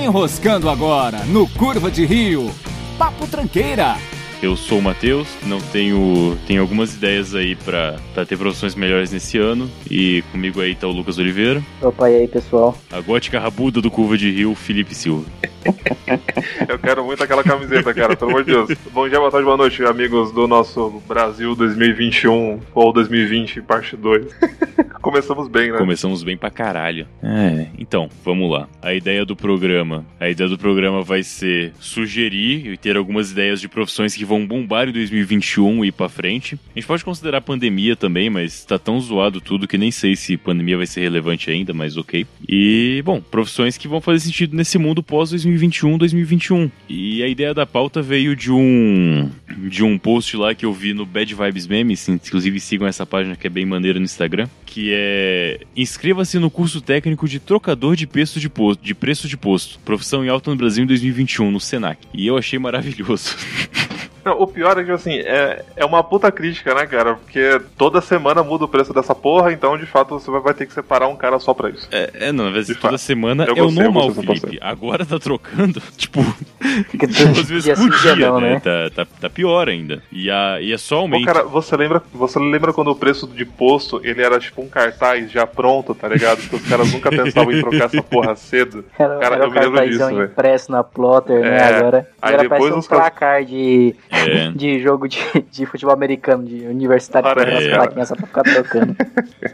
Enroscando agora no Curva de Rio. Papo Tranqueira. Eu sou o Matheus, não tenho, tenho algumas ideias aí pra, pra ter profissões melhores nesse ano. E comigo aí tá o Lucas Oliveira. Opa, e aí, pessoal? A gótica rabuda do Curva de Rio, Felipe Silva. Eu quero muito aquela camiseta, cara, pelo amor de Deus. Bom dia, boa tarde, boa noite, amigos do nosso Brasil 2021 ou 2020, parte 2. Começamos bem, né? Começamos bem pra caralho. É, então, vamos lá. A ideia do programa. A ideia do programa vai ser sugerir e ter algumas ideias de profissões que vão bombar em 2021 e ir pra frente. A gente pode considerar pandemia também, mas tá tão zoado tudo que nem sei se pandemia vai ser relevante ainda, mas ok. E, bom, profissões que vão fazer sentido nesse mundo pós 2021, 2021. E a ideia da pauta veio de um de um post lá que eu vi no Bad Vibes Memes, inclusive sigam essa página que é bem maneira no Instagram, que é inscreva-se no curso técnico de trocador de preço de posto, de preço de posto, profissão em alta no Brasil em 2021 no Senac. E eu achei maravilhoso. Não, o pior é que, assim, é, é uma puta crítica, né, cara? Porque toda semana muda o preço dessa porra, então, de fato, você vai ter que separar um cara só pra isso. É, é não, às vezes De toda fato. semana Eu é o normal, Felipe. Agora tá trocando, tipo, Fica às vezes por dia dia, né? né? Tá, tá, tá pior ainda. E, a, e é só Pô, aumento. cara, você lembra, você lembra quando o preço de posto, ele era tipo um cartaz já pronto, tá ligado? Que os caras nunca pensavam em trocar essa porra cedo. Era, Cara, era eu o me lembro disso, velho. impresso na plotter, né? É, Agora, aí agora depois parece um os placar de, É. de jogo de, de futebol americano, de universitário, cara. plaquinhas só pra ficar trocando.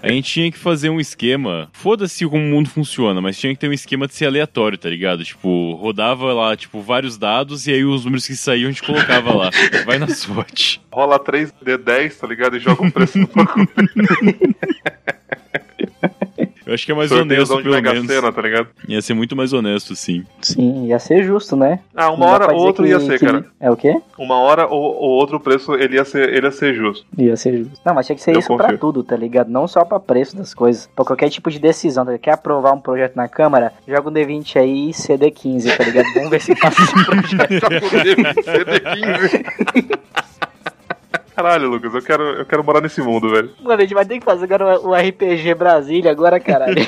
A gente tinha que fazer um esquema. Foda-se como o mundo funciona, mas tinha que ter um esquema de ser aleatório, tá ligado? Tipo, rodava lá, tipo, vários dados e aí os números que saíam a gente colocava lá. Vai na sorte. Rola 3D10, tá ligado? E joga um preço no bagulho. Acho que é mais Sorteiozão honesto, pelo Mega menos. Sena, tá ligado? Ia ser muito mais honesto, sim. Sim, ia ser justo, né? Ah, uma hora pra ou outro que- ia ser, que- cara. É o quê? Uma hora ou, ou outro preço, ele ia ser, ele ia ser justo. Ia ser justo. Não, mas tinha que ser Eu isso pra confio. tudo, tá ligado? Não só pra preço das coisas. Pra qualquer tipo de decisão. Tá? ligado? Quer aprovar um projeto na Câmara? Joga um D20 aí e CD15, tá ligado? Vamos ver se passa esse projeto. CD15. Caralho, Lucas, eu quero, eu quero morar nesse mundo, velho. Mano, a gente vai ter que fazer agora o RPG Brasília agora, caralho.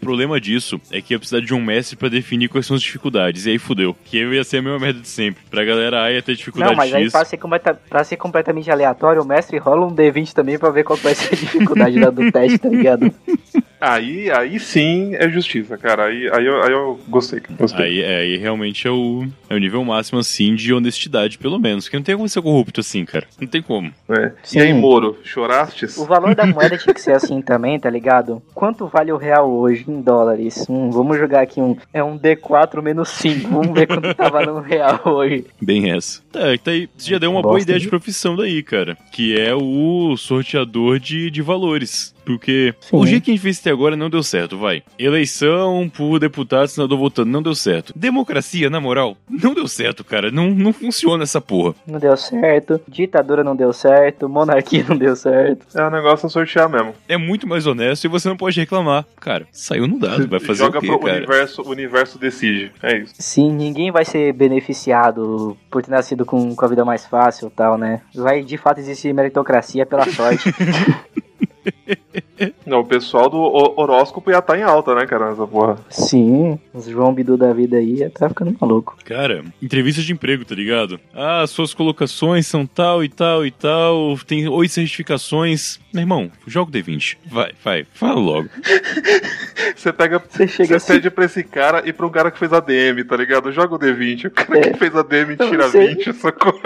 O problema disso é que ia precisar de um mestre pra definir quais são as dificuldades. E aí fudeu. Que eu ia ser a mesma merda de sempre. Pra galera A ia ter dificuldade Não, mas aí X. pra ser, completa- pra ser completamente aleatório, o mestre rola um D20 também pra ver qual vai ser a dificuldade da- do teste, tá ligado? Aí, aí sim é justiça, cara. Aí, aí, eu, aí eu gostei. gostei. Aí, é, aí realmente é o, é o nível máximo, assim, de honestidade, pelo menos. Porque não tem como ser corrupto assim, cara. Não tem como. É. E aí, Moro, chorastes? O valor da moeda tinha que ser assim também, tá ligado? Quanto vale o real hoje em dólares? Hum, vamos jogar aqui um. É um D4 menos 5. Vamos ver quanto tá valendo o real hoje. Bem essa. Tá, tá aí, você já deu uma boa ideia de- de profissão daí, cara. Que é o sorteador de, de valores. Porque Sim. o jeito que a gente fez até agora não deu certo, vai. Eleição por deputado, senador votando, não deu certo. Democracia, na moral, não deu certo, cara. Não, não funciona essa porra. Não deu certo. Ditadura não deu certo. Monarquia não deu certo. É o negócio é sortear mesmo. É muito mais honesto e você não pode reclamar. Cara, saiu no dado, vai fazer Joga o quê, pro cara? universo, o universo decide. É isso. Sim, ninguém vai ser beneficiado por ter nascido com, com a vida mais fácil e tal, né? Vai de fato existir meritocracia pela sorte. Não, o pessoal do ho- horóscopo ia estar em alta, né, cara, nessa porra. Sim, os João Bidu da vida aí tá ficando maluco. Cara, entrevista de emprego, tá ligado? Ah, suas colocações são tal e tal e tal, tem oito certificações. Meu irmão, joga o D20. Vai, vai, fala logo. Você pega. Você chega Você assim. pede pra esse cara e pra um cara que fez ADM, tá ligado? Joga o D20. O cara É. que fez ADM Eu tira sei. 20, sacou?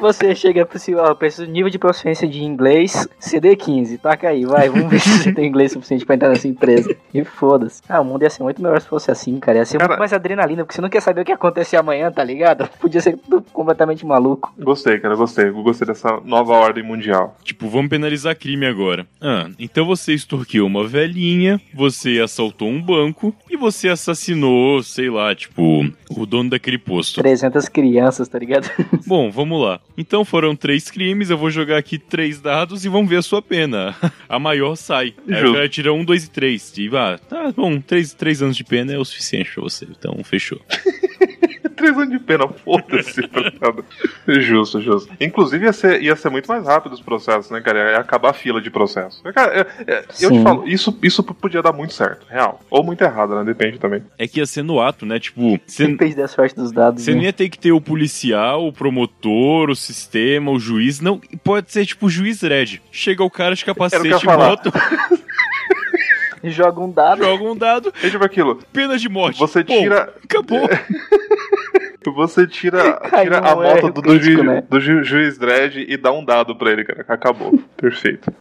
Você chega pro assim, ó, preciso de nível de proficiência de inglês, CD15, taca aí, vai, vamos ver se você tem inglês suficiente pra entrar nessa empresa. E foda-se. Ah, o mundo ia ser muito melhor se fosse assim, cara. Ia ser Cara- muito mais adrenalina, porque você não quer saber o que acontecer amanhã, tá ligado? Podia ser tudo completamente maluco. Gostei, cara, gostei. Eu Gostei dessa nova ordem mundial. Tipo, vamos penalizar crime agora. Ah, então você extorquiu uma velhinha, você assaltou um banco e você assassinou, sei lá, tipo, o dono daquele posto. 300 crianças, tá ligado? Bom, vamos lá. Então foram três crimes, eu vou jogar aqui três dados e vamos ver a sua pena. A maior sai. Aí o cara tira um, dois e três. E ah, tá bom, três, três anos de pena é o suficiente pra você. Então fechou. Três anos de pena, foda-se, tá ligado? Justo, justo. Inclusive ia ser, ia ser muito mais rápido os processos, né, cara? Ia acabar a fila de processo. Cara, é- é- eu te falo, isso, isso podia dar muito certo, real. Ou muito errado, né? Depende também. É que ia ser no ato, né? Tipo, você Depende da sorte dos dados. Você né? não ia ter que ter o policial, o promotor, o sistema, o juiz. Não, pode ser tipo o juiz Red. Chega o cara de capacete e moto, Joga um dado. joga um dado, É tipo aquilo. pena de morte. Você Pô, tira. Acabou. Você tira, tira a moto do, do, ju- né? do ju- juiz Dredd e dá um dado pra ele, cara. Acabou. Perfeito.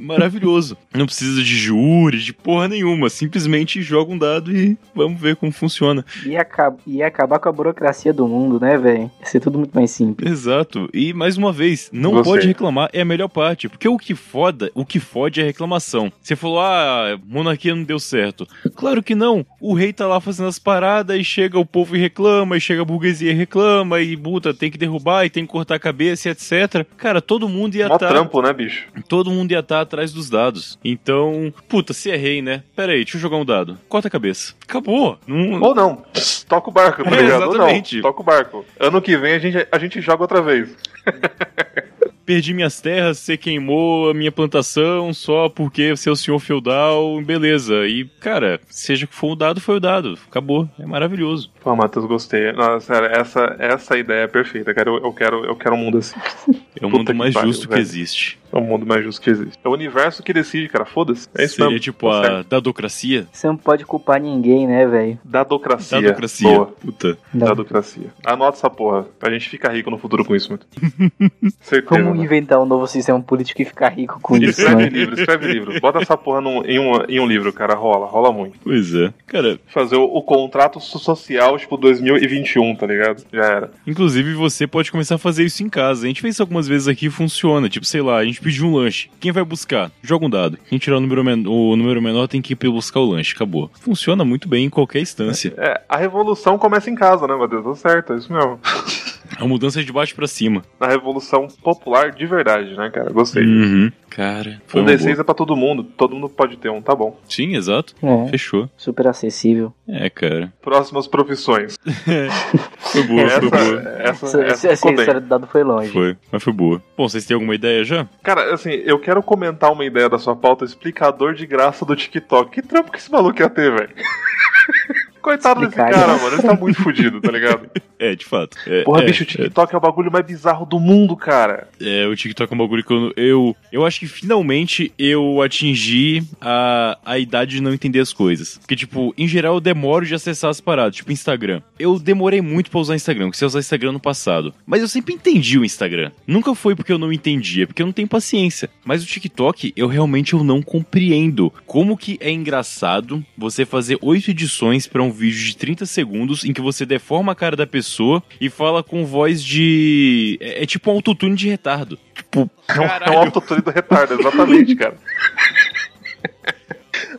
Maravilhoso. Não precisa de júri, de porra nenhuma. Simplesmente joga um dado e vamos ver como funciona. Ia, acab- acabar com a burocracia do mundo, né, velho? Ia ser tudo muito mais simples. Exato. E mais uma vez, não Gostei. pode reclamar, é a melhor parte. Porque o que foda, o que fode é a reclamação. Você falou, ah, monarquia não deu certo. Claro que não. O rei tá lá fazendo as paradas e chega o povo e reclama, e chega a burguesia e reclama, e puta, tem que derrubar e tem que cortar a cabeça, e etc. Cara, todo mundo ia estar. trampo, né, bicho? todo mundo ia estar atrás dos dados. Então, puta, se é rei, né? Pera aí, deixa eu jogar um dado. Corta a cabeça. Acabou. Não... Ou não. Toca o barco, tá É, ligado? Ou exatamente. não. Toca o barco. Ano que vem a gente, a gente joga outra vez. Perdi minhas terras, você queimou a minha plantação só porque você é o senhor feudal, beleza. E, cara, seja que for o dado, foi o dado. Acabou. É maravilhoso. Pô, Matheus, gostei. Nossa, sério, essa, essa ideia é perfeita, cara. Eu, eu quero, eu quero um mundo assim. É o Puta mundo que mais pariu, justo que existe. É o mundo mais justo que existe. É o universo que decide, cara. Foda-se. É isso Seria mesmo. tipo Tá a certo. dadocracia. Você não pode culpar ninguém, né, velho? Dadocracia. Dadocracia. Boa. Puta. Dadocracia. Anota essa porra. A gente fica rico no futuro com isso, muito. Certeza. Né? Inventar um novo sistema político e ficar rico com isso, Escreve né? livro, escreve livro. Bota essa porra num- em, um, em um livro, cara. Rola, rola muito. Pois é. Cara, Fazer o, o contrato so- social, tipo, 2021, tá ligado? Já era. Inclusive, você pode começar a fazer isso em casa. A gente fez isso algumas vezes aqui e funciona. Tipo, sei lá, a gente pediu um lanche. Quem vai buscar? Joga um dado. Quem tirar o número, men o número menor tem que ir buscar o lanche. Acabou. Funciona muito bem em qualquer instância. É, a revolução começa em casa, né, Matheus? Tá certo, é isso mesmo. A mudança é de baixo pra cima. Na revolução popular de verdade, né, cara? Gostei. Uhum. Cara, foi Um uma D6 boa. é pra todo mundo. Todo mundo pode ter um, tá bom. Sim, exato. É, Fechou. super acessível. É, cara. Próximas profissões. Foi boa, essa, foi boa. essa, Essa, essa essa, história do dado foi longe. Foi, mas foi boa. Bom, vocês têm alguma ideia já? Cara, assim, eu quero comentar uma ideia da sua pauta, explicador de graça do TikTok. Que trampo que esse maluco ia ter, velho? Coitado desse cara, mano. Ele tá muito fudido, tá ligado? É, de fato. É, Porra, é, bicho, o TikTok é. o bagulho mais bizarro do mundo, cara. É, o TikTok é um bagulho que eu, eu. Eu acho que finalmente eu atingi a, a idade de não entender as coisas. Porque, tipo, em geral eu demoro de acessar as paradas, tipo Instagram. Eu demorei muito pra usar Instagram, porque eu usar Instagram no passado. Mas eu sempre entendi o Instagram. Nunca foi porque eu não entendia, porque eu não tenho paciência. Mas o TikTok, eu realmente eu não compreendo. Como que é engraçado você fazer oito edições pra um vídeo de 30 segundos em que você deforma a cara da pessoa e fala com voz de. É, é tipo um autotune de retardo. Tipo, É um, é um autotune do retardo, exatamente, cara.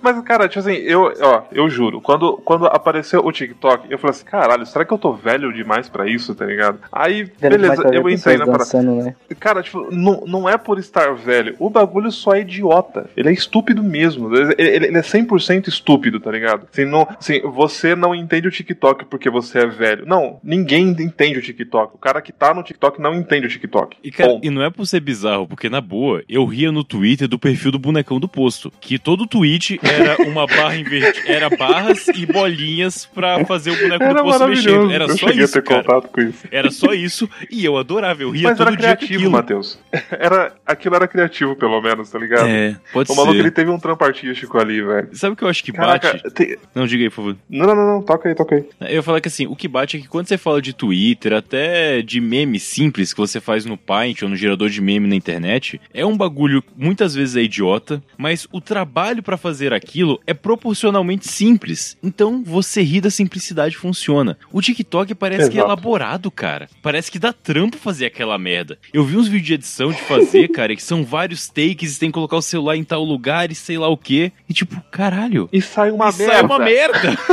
Mas, cara, tipo assim, eu, ó, eu juro, quando, quando apareceu o TikTok, eu falei assim, caralho, será que eu tô velho demais pra isso, tá ligado? Aí, demais beleza, eu entrei pessoas na parada. né? Cara, tipo, não, não é por estar velho. O bagulho só é idiota. Ele é estúpido mesmo. Ele, ele- ele é 100% estúpido, tá ligado? Assim, não, assim, você não entende o TikTok porque você é velho. Não, ninguém entende o TikTok. O cara que tá no TikTok não entende o TikTok. E, cara, e não é por ser bizarro, porque na boa, eu ria no Twitter do perfil do bonecão do posto. Que todo tweet era uma barra invertida. Era barras e bolinhas pra fazer o boneco do Era posto maravilhoso. mexendo. Era eu só cheguei isso, a ter cara. contato com isso. Era só isso e eu adorava. Eu ria Mas todo era dia criativo. Matheus. Era, aquilo era criativo, pelo menos, tá ligado? É, pode o maluco ser. ele teve um trampo artístico ali, velho. Sabe o que eu acho que Caraca, bate? tem- Não, diga aí, por favor. não, não, não, não, toca aí, toca aí. Eu ia falar que assim, o que bate é que quando você fala de Twitter, até de meme simples que você faz no Paint ou no gerador de meme na internet, é um bagulho muitas vezes é idiota, mas o trabalho pra fazer aquilo é proporcionalmente simples. Então você ri da simplicidade funciona. O TikTok parece que é Exato. elaborado, cara. Parece que dá trampo fazer aquela merda. Eu vi uns vídeos de edição de fazer, cara, que são vários takes, e tem que colocar o celular em tal lugar e sei lá o quê. E tipo, caralho. E sai uma isso merda. é uma merda.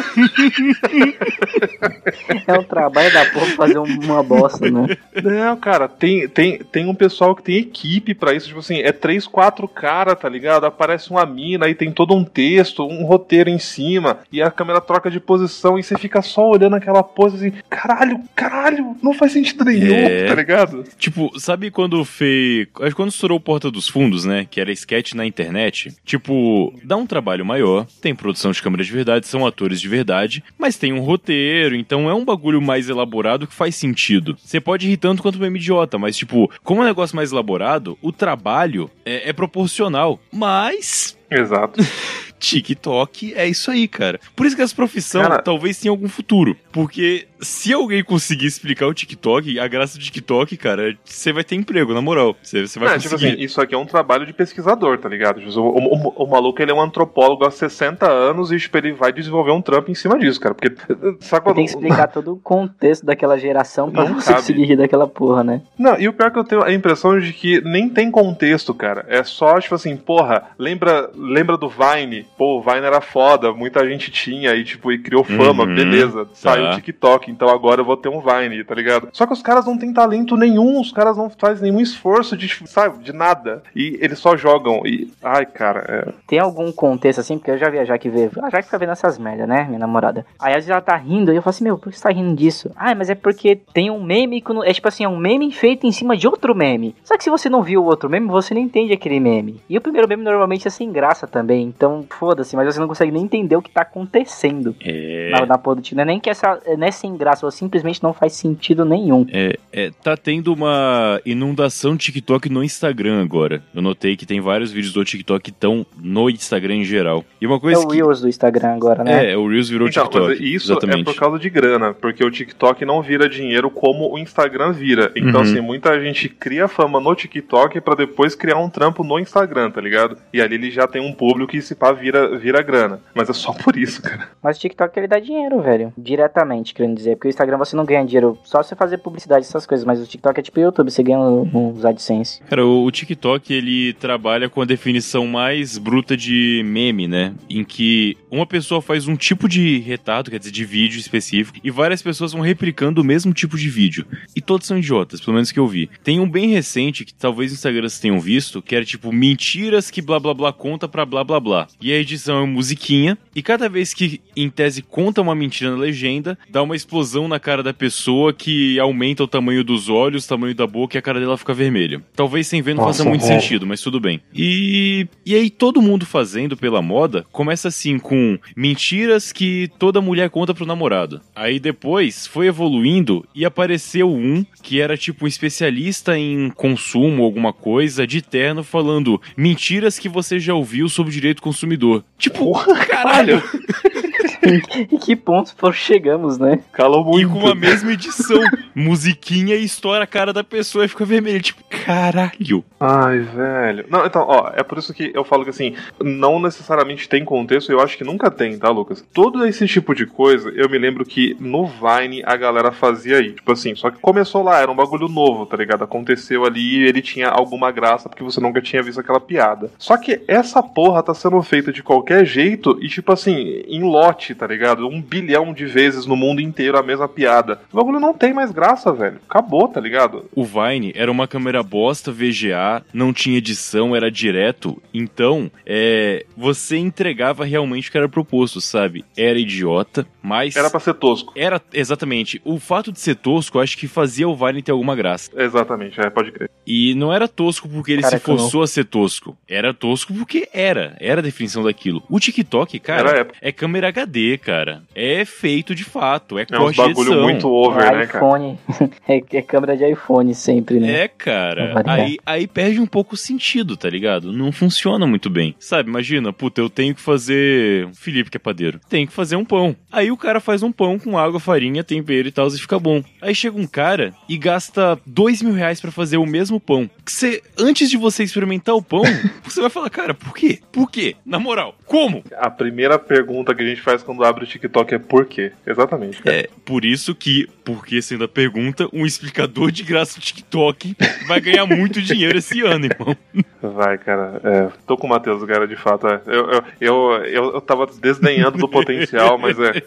É um trabalho da porra fazer um- uma bosta, né? Não, cara, tem, tem, tem um pessoal que tem equipe pra isso. Tipo assim, é três, quatro cara, tá ligado? Aparece uma mina, aí tem todo um texto, um roteiro em cima, e a câmera troca de posição e você fica só olhando aquela pose assim, caralho, caralho, não faz sentido nenhum, É. tá ligado? Tipo, sabe quando fez. Quando estourou o Porta dos Fundos, né? Que era sketch na internet. Tipo, dá um trabalho maior, tem produção de câmera de verdade, são atores de verdade, mas tem um roteiro, então é um bagulho mais elaborado que faz sentido. Você pode ir tanto quanto o meme idiota, mas, tipo, como é um negócio mais elaborado, o trabalho é, é proporcional. Mas. Exato. TikTok é isso aí, cara. Por isso que essa profissão Cara- talvez tenha algum futuro. Porque se alguém conseguir explicar o TikTok, a graça do TikTok, cara, você vai ter emprego, na moral. Você, você vai Não, tipo conseguir. assim, isso aqui é um trabalho de pesquisador, tá ligado? O, o- o- o maluco ele é um antropólogo há 60 anos e tipo, ele vai desenvolver um trampo em cima disso, cara. Porque. Sabe quando. Tem que explicar todo o contexto daquela geração pra Não você conseguir rir daquela porra, né? Não, e o pior é que eu tenho a impressão de que nem tem contexto, cara. É só, tipo assim, porra, lembra, lembra do Vine? Pô, o Vine era foda, muita gente tinha e, tipo, e criou fama, Uhum, beleza. Saiu tá. o TikTok, então agora eu vou ter um Vine, tá ligado? Só que os caras não têm talento nenhum, os caras não fazem nenhum esforço de, sabe, de nada. E eles só jogam. E, ai, cara, é. Tem algum contexto assim, porque eu já vi a Jaque ver. A Jaque fica vendo essas merda, né, minha namorada? Aí às vezes ela tá rindo e eu falo assim, meu, por que você tá rindo disso? Ah, mas é porque tem um meme, que é tipo assim, é um meme feito em cima de outro meme. Só que se você não viu o outro meme, você não entende aquele meme. E o primeiro meme normalmente é sem graça também, então foda-se, mas você não consegue nem entender o que tá acontecendo É. na, na. Não é nem que essa, não é sem graça, ela simplesmente não faz sentido nenhum. É, é, tá tendo uma inundação de TikTok no Instagram agora. Eu notei que tem vários vídeos do TikTok que estão no Instagram em geral. E uma É coisa o que. Reels do Instagram agora, né? É, o Reels virou Então, TikTok. mas isso é exatamente. por causa de grana, porque o TikTok não vira dinheiro como o Instagram vira. Então, Uhum. assim, muita gente cria fama no TikTok pra depois criar um trampo no Instagram, tá ligado? E ali ele já tem um público que se pá vira, vira grana. Mas é só por isso, cara. Mas o TikTok ele dá dinheiro, velho. Diretamente, querendo dizer. Porque o Instagram você não ganha dinheiro só você fazer publicidade, essas coisas. Mas o TikTok é tipo o YouTube, você ganha uns AdSense. Cara, o o TikTok ele trabalha com a definição mais bruta de meme, né? Em que uma pessoa faz um tipo de retrato, quer dizer, de vídeo específico, e várias pessoas vão replicando o mesmo tipo de vídeo. E todos são idiotas, pelo menos que eu vi. Tem um bem recente que talvez no Instagram vocês tenham visto, que era tipo mentiras que blá blá blá conta pra blá blá blá. E a edição é musiquinha, e cada vez que em tese conta uma mentira na legenda, dá uma explosão na cara da pessoa que aumenta o tamanho dos olhos, o tamanho da boca e a cara dela fica vermelha. Talvez sem ver não Nossa, faça muito velho. sentido, mas tudo bem. E, e aí todo mundo fazendo pela moda começa assim com mentiras que toda mulher conta pro namorado. Aí depois foi evoluindo e apareceu um que era tipo um especialista em consumo, alguma coisa, de terno, falando mentiras que você já ouviu sobre o direito consumidor. Tipo, caralho! E que ponto for chegamos, né? Calou E muito. com a mesma edição. Musiquinha e estoura a cara da pessoa e fica vermelho. Tipo, caralho. Ai, velho. Não, então, ó, é por isso que eu falo que assim, não necessariamente tem contexto, eu acho que nunca tem, tá, Lucas? Todo esse tipo de coisa, eu me lembro que no Vine a galera fazia aí. Tipo assim, só que começou lá, era um bagulho novo, tá ligado? Aconteceu ali e ele tinha alguma graça porque você nunca tinha visto aquela piada. Só que essa porra tá sendo feita de qualquer jeito e, tipo assim, em lote, tá ligado? Um bilhão de vezes no mundo inteiro a mesma piada. O bagulho não tem mais graça, velho. Acabou, tá ligado? O Vine era uma câmera bosta VGA, não tinha edição, era direto. Então, é, você entregava realmente o que era proposto, sabe? Era idiota, mas Era pra ser tosco. era exatamente. O fato de ser tosco, eu acho que fazia o Vine ter alguma graça. Exatamente, é, pode crer. E não era tosco porque ele Cara, se forçou a ser tosco. Era tosco porque era. Era a definição daquilo. O TikTok, cara, é câmera HD, cara. É feito de fato. É, É corte de bagulho muito over, é né, cara? iPhone. é, é câmera de iPhone sempre, né? É, cara. Aí, aí perde um pouco o sentido, tá ligado? Não funciona muito bem. Sabe, imagina, puta, eu tenho que fazer. O Felipe que é padeiro. Tem que fazer um pão. Aí o cara faz um pão com água, farinha, tempero e tal, e fica bom. Aí chega um cara e gasta dois mil reais pra fazer o mesmo pão. Que você, antes de você experimentar o pão, você vai falar, cara, por quê? Por quê? Na moral, como? A primeira pergunta que a gente faz quando abre o TikTok é por quê? Exatamente. cara. É, por isso que, porque sendo a pergunta, um explicador de graça do TikTok vai ganhar muito dinheiro esse ano, irmão. Vai, cara. É, tô com o Matheus, cara, de fato. é. Eu, eu, eu, eu, eu tava desdenhando do potencial, mas é.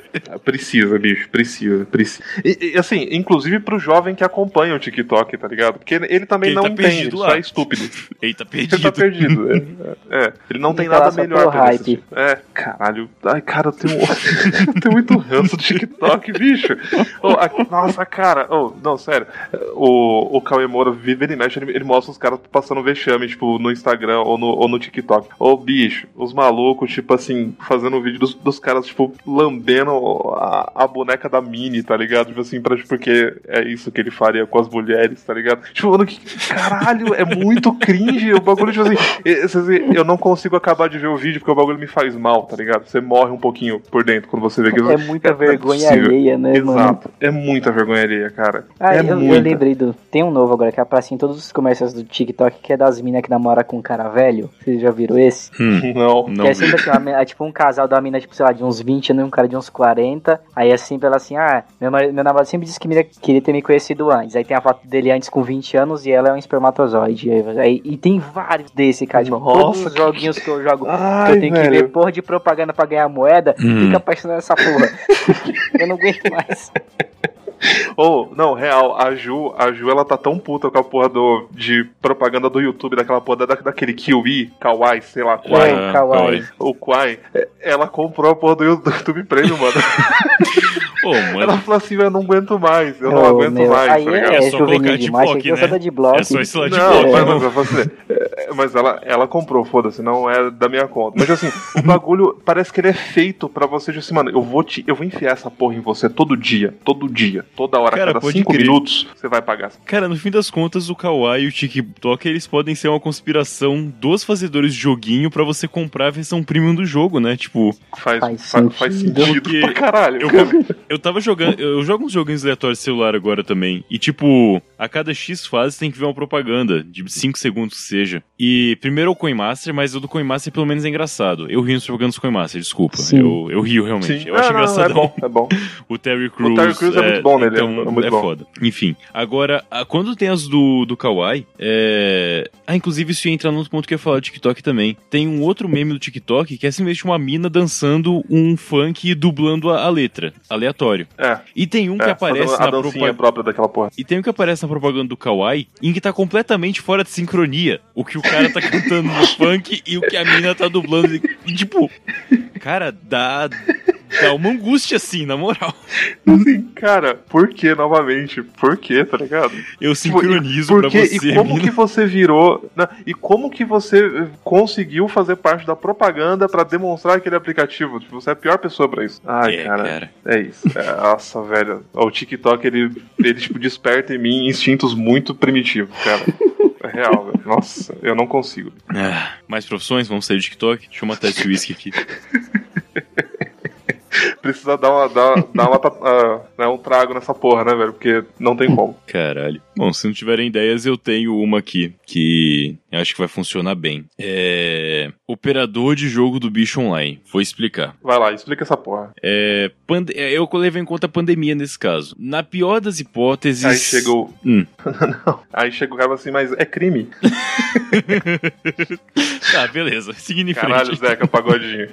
Precisa, bicho, precisa, precisa. E, e, assim, inclusive pro jovem que acompanha o TikTok, tá ligado? Porque ele, ele também Ele não tá perdido ele lá. só é estúpido. Eita, Ele perdido. tá perdido. É, é. ele não tem Fica lá nada melhor pra ele hype. É, caralho. Ai, cara, eu tenho, tenho muito ranço do TikTok, bicho. Oh, a- nossa, cara. Oh, não, sério. O, o Cauê Moura vive ele mexe, ele, ele mostra os caras passando vexame, tipo, no Instagram ou no, ou no TikTok. Ô, bicho, os malucos, tipo assim, fazendo vídeo dos, dos caras, tipo, lambendo a, a boneca da Mini, tá ligado? Tipo assim, pra, porque é isso que ele faria com as mulheres, tá ligado? Tipo, mano, que, caralho, é muito cringe. O bagulho, tipo assim, eu não consigo acabar de ver o vídeo porque o bagulho me faz mal, tá ligado? Você morre um pouquinho por dentro quando você vê aquilo. É muita não vergonha possível. alheia, né, mano? Exato. É muita vergonha alheia, cara. Ah, é eu, eu muita. lembrei do. Tem um novo agora que aparece em todos os comerciais do TikTok, que é das minas que namora com um cara velho. Vocês já viram esse? Hum, Não. não que é sempre assim, uma, é tipo um casal da mina, tipo, sei lá, de uns 20 anos e um cara de uns 40. Aí é sempre ela assim, ah, meu, mari- meu namorado sempre disse que mina queria ter me conhecido antes. Aí tem a foto dele antes com 20 anos e ela é um espermatozoide. Aí, aí- e tem vários desse, cara. Tipo, Nossa, todos os que- joguinhos que eu jogo. que Ai, eu tenho que ver velho. porra de propaganda pra ganhar moeda, Hum. Fica apaixonado nessa porra. eu não aguento mais. Ou, não, real, a Ju, a Ju, ela tá tão puta com a porra do, de propaganda do YouTube, daquela porra da, daquele Kiwi, Kawaii, sei lá, Kwai. É, kawaii. O Kwai, ela comprou a porra do YouTube Premium, mano. Pô, Ela falou assim, eu não aguento mais, eu não aguento meu, mais, aí tá ligado? é, É só juvenil colocar que eu sou né? da adblock. é só isso lá de Não, boa. mas, mas, você, é, mas ela, ela comprou, foda-se, não é da minha conta. Mas assim, o bagulho parece que ele é feito pra você, tipo assim, mano, eu vou te, eu vou enfiar essa porra em você todo dia, todo dia, toda hora, Cara, cada pode cinco crer. minutos, você vai pagar. Cara, no fim das contas, o Kawaii e o TikTok, eles podem ser uma conspiração dos fazedores de joguinho pra você comprar a versão premium do jogo, né? Tipo, Faz, Faz fa- faz sentido. sentido Porque pra caralho. eu, eu tava jogando, eu jogo uns joguinhos aleatórios de celular agora também. E tipo, a cada X fases tem que ver uma propaganda de 5 segundos que seja. E primeiro é o Coin Master, mas o do Coin Master pelo menos é engraçado. Eu rio nos propagandas do Coin Master, desculpa. Sim. Eu, eu rio realmente. Sim. Eu acho Não, engraçado. É bom, é bom. O Terry Crews. Terry Crews é muito bom nele, Então, é muito é bom. foda. Enfim, agora, a- quando tem as do, do Kawaii, é... Ah, inclusive isso entra no outro ponto que eu ia falar do TikTok também. Tem um outro meme do TikTok que é simplesmente uma mina dançando um funk e dublando a, a letra, aleatório. É, E tem um que é aparece a na propaganda. própria daquela porra. E tem um que aparece na propaganda do Kawaii, em que tá completamente fora de sincronia. O que o cara tá cantando no funk e o que a mina tá dublando. E tipo, cara, dá, dá uma angústia assim, na moral. Assim, cara, por que novamente? Por que, tá ligado? Eu Tipo, sincronizo Por pra você, E como mina. que você virou. né, E como que você eh, conseguiu fazer parte da propaganda pra demonstrar aquele aplicativo? Tipo, você é a pior pessoa pra isso. Ai, É, cara, cara. É isso. É, nossa, velho. O TikTok, ele, ele tipo, desperta em mim instintos muito primitivos, cara. É real, velho. Nossa, eu não consigo. Ah, mais profissões? Vamos sair do TikTok? Deixa eu matar esse whisky aqui. Precisa dar, uma, dar, dar uma, ah, né, um trago nessa porra, né, velho? Porque não tem como. Caralho. Bom, se não tiverem ideias, eu tenho uma aqui que eu acho que vai funcionar bem. É. Operador de jogo do bicho online. Vou explicar. Vai lá, explica essa porra. É. pande- é, Eu levei em conta a pandemia nesse caso. Na pior das hipóteses. Aí chega o. Hum. não. Aí chega o cara assim, mas é crime. Tá, beleza. Seguindo em Caralho, frente. Zeca, pagodinho.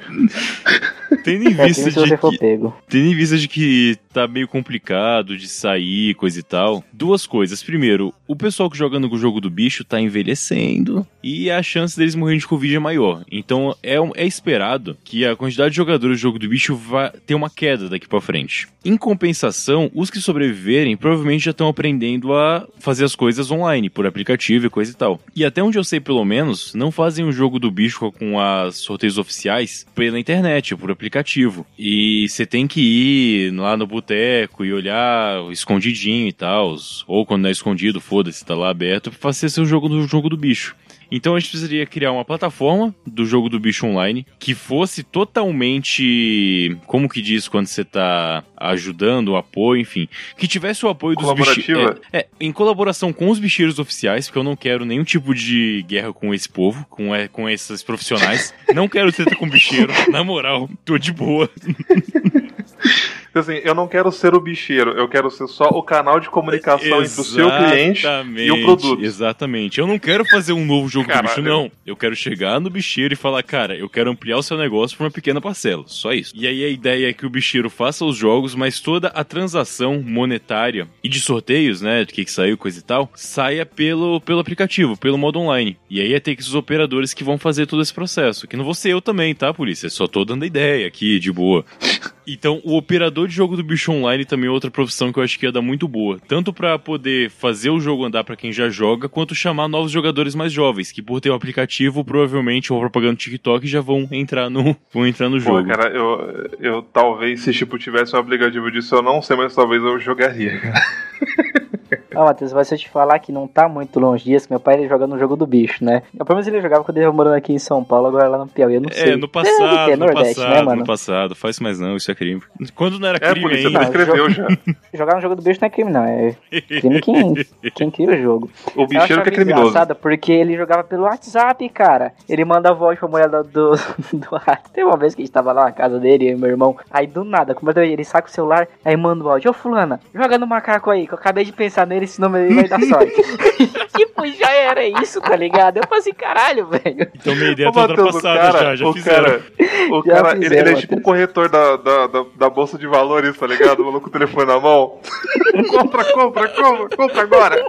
Tendo em É vista se de que. pego. Tendo em vista de que tá meio complicado de sair, coisa e tal, duas coisas. Primeiro, o pessoal que joga no jogo do bicho tá envelhecendo e a chance deles morrerem de Covid é maior. Então é, é esperado que a quantidade de jogadores do jogo do bicho vá ter uma queda daqui pra frente. Em compensação, os que sobreviverem provavelmente já estão aprendendo a fazer as coisas online, por aplicativo e coisa e tal. E até onde eu sei, pelo menos, não fazem o jogo do bicho com as sorteios oficiais pela internet, por aplicativo. E você tem que ir lá no boteco e olhar escondidinho e tal. Ou quando não é escondido, foda-se, tá lá aberto, pra fazer seu jogo no jogo do bicho. Então a gente precisaria criar uma plataforma do jogo do bicho online que fosse totalmente. Como que diz quando você tá ajudando, o apoio, enfim. Que tivesse o apoio dos bicheiros. É, é, em colaboração com os bicheiros oficiais, porque eu não quero nenhum tipo de guerra com esse povo, com, é, com esses profissionais. não quero treta com bicheiro, na moral, tô de boa. Assim, eu não quero ser o bicheiro, eu quero ser só o canal de comunicação entre o seu cliente e o produto. Exatamente. Eu não quero fazer um novo jogo Caralho. do bicho, não. Eu quero chegar no bicheiro e falar, cara, eu quero ampliar o seu negócio pra uma pequena parcela. Só isso. E aí a ideia é que o bicheiro faça os jogos, mas toda a transação monetária e de sorteios, né, do que, que saiu, coisa e tal, saia pelo, pelo aplicativo, pelo modo online. E aí é ter que os operadores que vão fazer todo esse processo. Que não vou ser eu também, tá, polícia? Só tô dando ideia aqui, de boa. Então, o operador de jogo do bicho online também é outra profissão que eu acho que ia dar muito boa. Tanto pra poder fazer o jogo andar pra quem já joga, quanto chamar novos jogadores mais jovens, que por ter o aplicativo, provavelmente, ou propaganda no TikTok, já vão entrar no, vão entrar no Pô, jogo. cara, eu, eu talvez, se tipo, tivesse um aplicativo disso, eu não sei, mas talvez eu jogaria, cara. Ó, Matheus, mas se eu te falar que não tá muito longe disso, meu pai ele joga no jogo do bicho, né? Eu, pelo menos ele jogava quando ele morando aqui em São Paulo, agora lá no Piauí, eu não sei. É, no passado, ter, no Nordeste, passado, né, mano? no passado. Faz mais não, isso é crime. Quando não era É, crime ainda. prescreveu já. Jogar no jogo do bicho não é crime, não. É crime quem, quem cria o jogo. O Eu bicheiro achava que é criminoso. porque ele jogava pelo WhatsApp, cara. Ele manda voz pra mulher do, do, do WhatsApp. Tem uma vez que a gente tava lá na casa dele, eu e meu irmão. Aí do nada, completamente, ele saca o celular, aí manda o áudio. Ô fulana, joga no macaco aí, que eu acabei de pensar nele, esse nome aí vai dar sorte. tipo, já era isso, tá ligado? Eu falei assim, caralho, velho. Então minha ideia tá o ultrapassada cara, já, já o fizeram. cara, o Já cara ele, fizeram, ele é tipo um corretor da, da, da, da bolsa de valores, tá ligado? O maluco com o telefone na mão. compra, compra, compra, compra agora.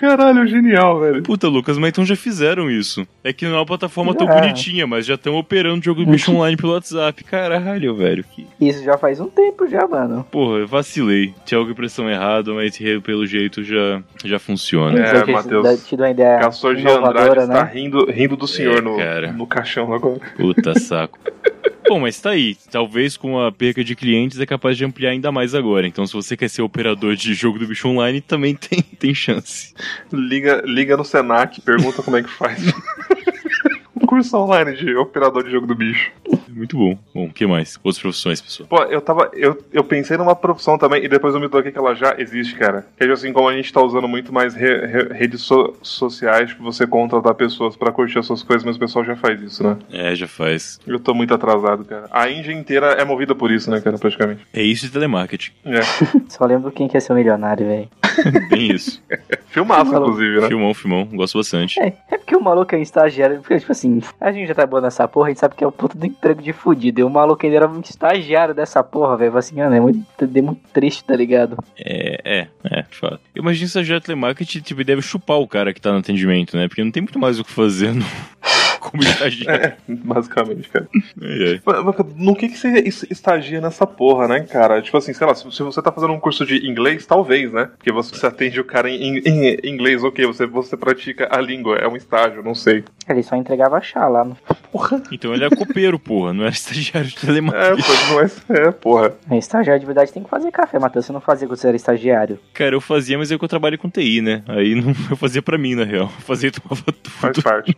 Caralho, genial, velho. Puta, Lucas, mas então já fizeram isso. É que não é uma plataforma tão Já. bonitinha, mas já estão operando o jogo do bicho online pelo WhatsApp. Caralho, velho. Que... Isso já faz um tempo já, mano. Porra, eu vacilei. Tinha alguma impressão errada, mas pelo jeito já, já funciona. É, que Matheus. dou uma ideia Castor de Andrade está né? rindo, rindo do senhor É, no, cara. no caixão agora. Puta saco. Bom, mas tá aí. Talvez com a perca de clientes é capaz de ampliar ainda mais agora. Então, se você quer ser operador de jogo do bicho online, também tem, tem chance. Liga, liga no Senac, pergunta como é que faz. um curso online de operador de jogo do bicho. Muito bom. Bom, o que mais? Outras profissões, pessoal. Pô, eu tava. Eu, eu pensei numa profissão também, e depois eu me toquei que ela já existe, cara. Que é assim, como a gente tá usando muito mais re- re- redes so- sociais você contratar pessoas pra curtir as suas coisas, mas o pessoal já faz isso, né? É, já faz. Eu tô muito atrasado, cara. A Índia inteira é movida por isso, né, cara, praticamente. É isso de telemarketing. É. Só lembro quem quer ser um milionário, velho. Bem isso. Filmaço, inclusive, né? Filmão, filmão. Gosto bastante. É, é porque o maluco é um estagiário. Porque, tipo assim, a gente já trabalhou nessa porra, a gente sabe que é o puto do emprego de fudido. E o maluco ainda era um estagiário dessa porra, velho. Falei Assim, mano, é muito, é muito triste, tá ligado? É, é, é, de fato. Eu imagino que estagiário de telemarketing tipo, deve chupar o cara que tá no atendimento, né? Porque não tem muito mais o que fazer no... como estagiário. Basicamente, cara. É, é. Mas, mas, No que, que você es- estagia nessa porra, né, cara? Tipo assim, sei lá, se, você tá fazendo um curso de inglês, talvez, né? Porque você, atende o cara em, em- em inglês, ok, você, você pratica a língua, é um estágio, não sei. Ele só entregava chá lá. No... Porra. Então ele é copeiro, porra, não era estagiário de É, telemarketing. pois não é, é, porra. É, estagiário de verdade tem que fazer café, Matheus. Você não fazia quando você era estagiário. Cara, eu fazia, mas é que eu trabalho com TI, né? Aí não, eu fazia pra mim, na real. Eu fazia e tomava Faz tudo. parte.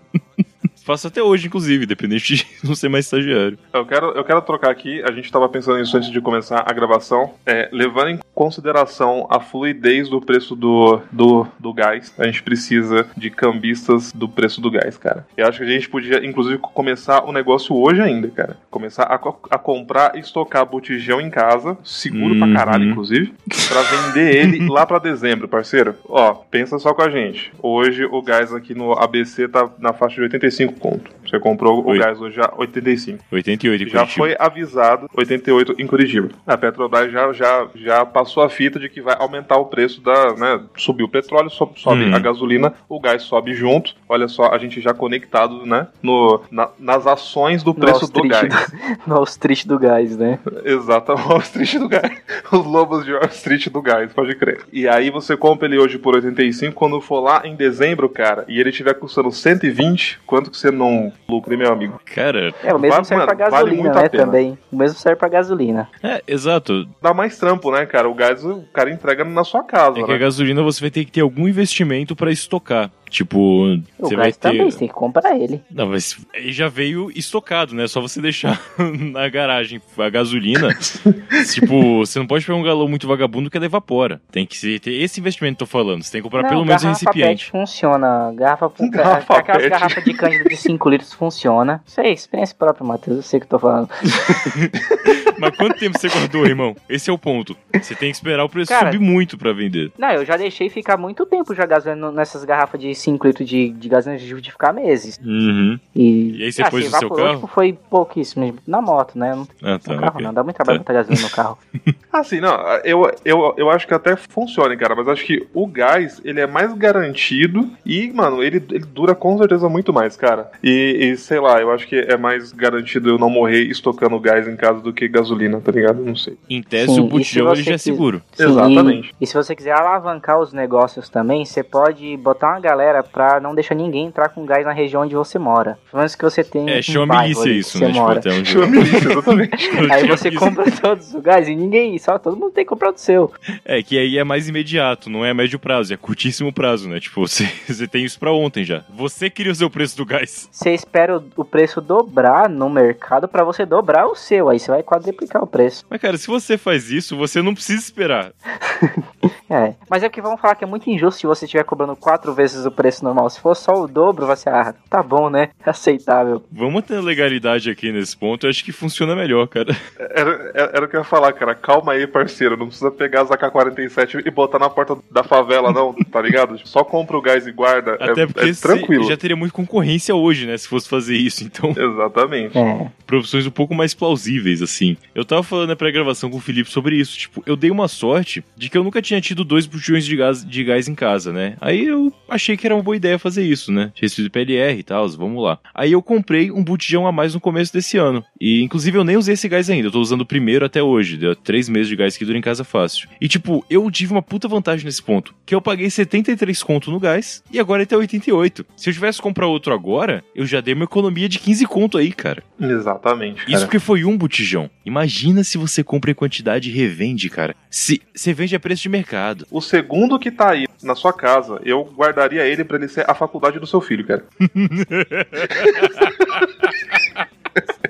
Faço até hoje, inclusive, independente de não ser mais estagiário. Eu quero, eu quero trocar aqui, a gente tava pensando nisso antes de começar a gravação. É, levando em consideração a fluidez do preço do, do, do gás, a gente precisa de cambistas do preço do gás, cara. Eu acho que a gente podia, inclusive, começar o negócio hoje ainda, cara. Começar a, a comprar e estocar botijão em casa, seguro pra Uhum. caralho, inclusive, pra vender ele lá pra dezembro, parceiro. Ó, pensa só com a gente. Hoje o gás aqui no ABC tá na faixa de 85 conto. Você comprou o gás hoje a 85. 88 em Já Curitiba. foi avisado 88 em Curitiba. A Petrobras já, já, já passou a fita de que vai aumentar o preço da. Né, subiu o petróleo, sobe, sobe Hum. a gasolina, o gás sobe junto. Olha só, a gente já conectado né, no, na- nas ações do preço do gás. No Wall Street do gás, né? Exato, Wall Street do gás. Os lobos de Wall Street do gás, pode crer. E aí você compra ele hoje por 85, quando for lá em dezembro, cara, e ele estiver custando 120, quanto que você não lucra, hein, meu amigo? Cara, É, o mesmo Vale- serve pra vale gasolina, muito a né? pena. Também. O mesmo serve pra gasolina. é, exato. Dá mais trampo, né, cara? O gás o cara entrega na sua casa, É que né? a gasolina você vai ter que ter algum investimento pra estocar. Tipo, O você vai ter. também, você tem que comprar ele. Não, mas ele já veio estocado, né? Só você deixar na garagem. A gasolina, tipo, você não pode pegar um galão muito vagabundo que ela evapora. Tem que ter esse investimento que eu tô falando. Você tem que comprar Não, pelo menos um recipiente. PET funciona. Garrafa, Garrafa aquelas garrafas de cândida de 5 litros funciona. Isso aí, experiência própria, Matheus. Eu sei o que eu tô falando. Mas quanto tempo você guardou, irmão? Esse é o ponto. Você tem que esperar o preço Cara- subir muito pra vender. Não, eu já deixei ficar muito tempo já gasolina nessas garrafas de 5 litros de, de gasolina de ficar meses. Uhum. E, E aí você ah, pôs no seu carro? Tipo, foi pouquíssimo. Na moto, né? Não, Ah, tá. no carro ok. não. Dá muito trabalho Tá. botar gasolina no carro. Assim, não, eu, eu, eu acho que até funciona, cara, mas acho que o gás, ele é mais garantido e, mano, ele, ele dura com certeza muito mais, cara. E, e, sei lá, eu acho que é mais garantido eu não morrer estocando gás em casa do que gasolina, tá ligado? Não sei. Em tese, Sim, o botijão ele já é seguro. Sim, Exatamente. E, e se você quiser alavancar os negócios também, você pode botar uma galera pra não deixar ninguém entrar com gás na região onde você mora. Pelo menos que você tem É, um chama milícia isso, né? Tipo, mora. até onde Chama milícia, exatamente. Aí você compra todos os gás e ninguém, só todo mundo tem que comprar o seu. É, que aí é mais imediato, não é médio prazo, é curtíssimo prazo, né? Tipo, você, você tem isso pra ontem já. Você queria o seu preço do gás. Você espera o, o preço dobrar no mercado pra você dobrar o seu, aí você vai quadriplicar o preço. Mas, cara, se você faz isso, você não precisa esperar. É. Mas é que vamos falar que é muito injusto se você estiver cobrando quatro vezes o preço normal. Se for só o dobro, você, ah, tá bom, né? Aceitável. Vamos ter legalidade aqui nesse ponto, eu acho que funciona melhor, cara. Era, era, era o que eu ia falar, cara. Calma aí, parceiro. Não precisa pegar as AK-47 e botar na porta da favela, não, tá ligado? Só compra o gás e guarda. Até é, porque é tranquilo. já teria muita concorrência hoje, né? Se fosse fazer isso. Então, Exatamente. É. profissões um pouco mais plausíveis, assim. Eu tava falando na pré-gravação com o Felipe sobre isso. Tipo, eu dei uma sorte de que eu nunca tinha tido dois botijões de gás, de gás em casa, né? Aí eu achei que era uma boa ideia fazer isso, né? Recebido de PLR e tal, vamos lá. Aí eu comprei um botijão a mais no começo desse ano. E, inclusive, eu nem usei esse gás ainda. Eu tô usando o primeiro até hoje. Deu três meses de gás que dura em casa fácil. E, tipo, eu tive uma puta vantagem nesse ponto. Que eu paguei 73 conto no gás e agora ele tá 88. Se eu tivesse que comprar outro agora, eu já dei uma economia de 15 conto aí, cara. Exatamente. Isso cara. porque foi um botijão. Imagina se você compra em quantidade e revende, cara. Se você vende a preço de mercado. O segundo que tá aí na sua casa, eu guardaria ele pra ele ser a faculdade do seu filho, cara.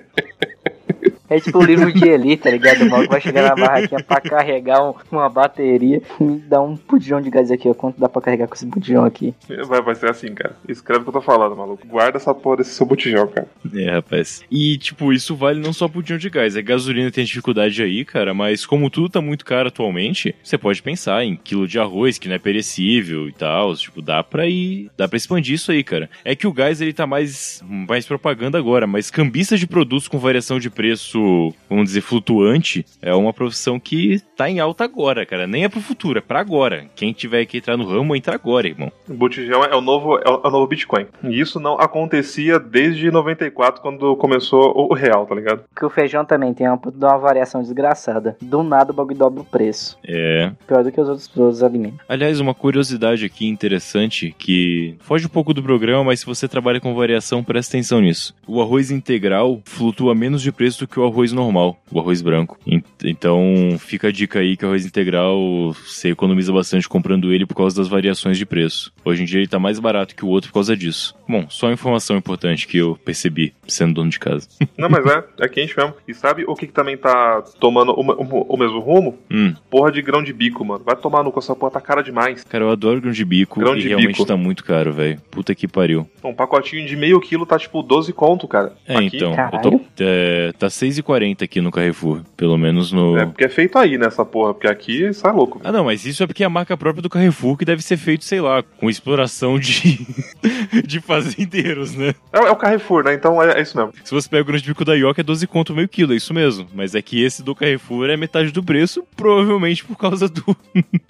É tipo o livro de Eli, tá ligado? O maluco vai chegar na barraquinha pra carregar um- uma bateria. Me dá um pudijão de gás aqui, ó. Quanto dá pra carregar com esse pudijão aqui? Vai, vai ser assim, cara. Escreve o que eu tô falando, maluco. Guarda essa porra desse seu botijão, cara. É, rapaz. E, tipo, isso vale não só botijão de gás. A gasolina tem dificuldade aí, cara, mas como tudo tá muito caro atualmente, você pode pensar em quilo de arroz, que não é perecível e tal. Tipo, dá pra ir. Dá pra expandir isso aí, cara. É que o gás, ele tá mais, mais propaganda agora, mas cambista de produtos com variação de preço, vamos dizer, flutuante, é uma profissão que tá em alta agora, cara. Nem é pro futuro, é pra agora. Quem tiver que entrar no ramo, entra agora, irmão. O botijão é o novo, é o, é novo Bitcoin. E isso não acontecia desde 94, quando começou o, real, tá ligado? Que o feijão também tem uma, uma variação desgraçada. Do nada o bagulho dobra o preço. É. Pior do que os outros, os outros alimentos. Aliás, uma curiosidade aqui interessante que foge um pouco do programa, mas se você trabalha com variação, presta atenção nisso. O arroz integral flutua menos de preço do que o arroz normal, o arroz branco. En- Então, fica a dica aí que o arroz integral você economiza bastante comprando ele por causa das variações de preço. Hoje em dia ele tá mais barato que o outro por causa disso. Bom, só uma informação importante que eu percebi sendo dono de casa. Não, mas é, é quente mesmo. E sabe o que, que também tá tomando o, o- o mesmo rumo? Hum, Porra de grão de bico, mano. Vai tomar no cu, essa porra tá cara demais. cara, eu adoro grão de bico Grão e de realmente bico. tá muito caro, velho. Puta que pariu. Um pacotinho de meio quilo tá tipo 12 conto, cara. É, Aqui, então. Eu tô, é, tá 6,40 aqui no Carrefour. Pelo menos no. É porque é feito aí nessa porra, porque aqui isso é louco. Ah, não, mas isso é porque é a marca própria do Carrefour que deve ser feito, sei lá, com exploração de, de fazendeiros, né? É, é o Carrefour, né? Então é, é isso mesmo. Se você pega o grande bico da Ioca, é 12 conto meio quilo, é isso mesmo. Mas é que esse do Carrefour é metade do preço, provavelmente por causa do.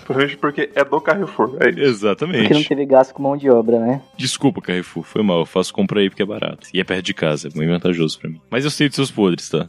Provavelmente porque é do Carrefour. É isso. Porque não Exatamente. teve gasto com mão de obra, né? Desculpa, Carrefour, foi mal. Eu faço compra aí porque é barato. E é perto de casa, é muito vantajoso pra mim. Mas eu sei dos seus podres, tá?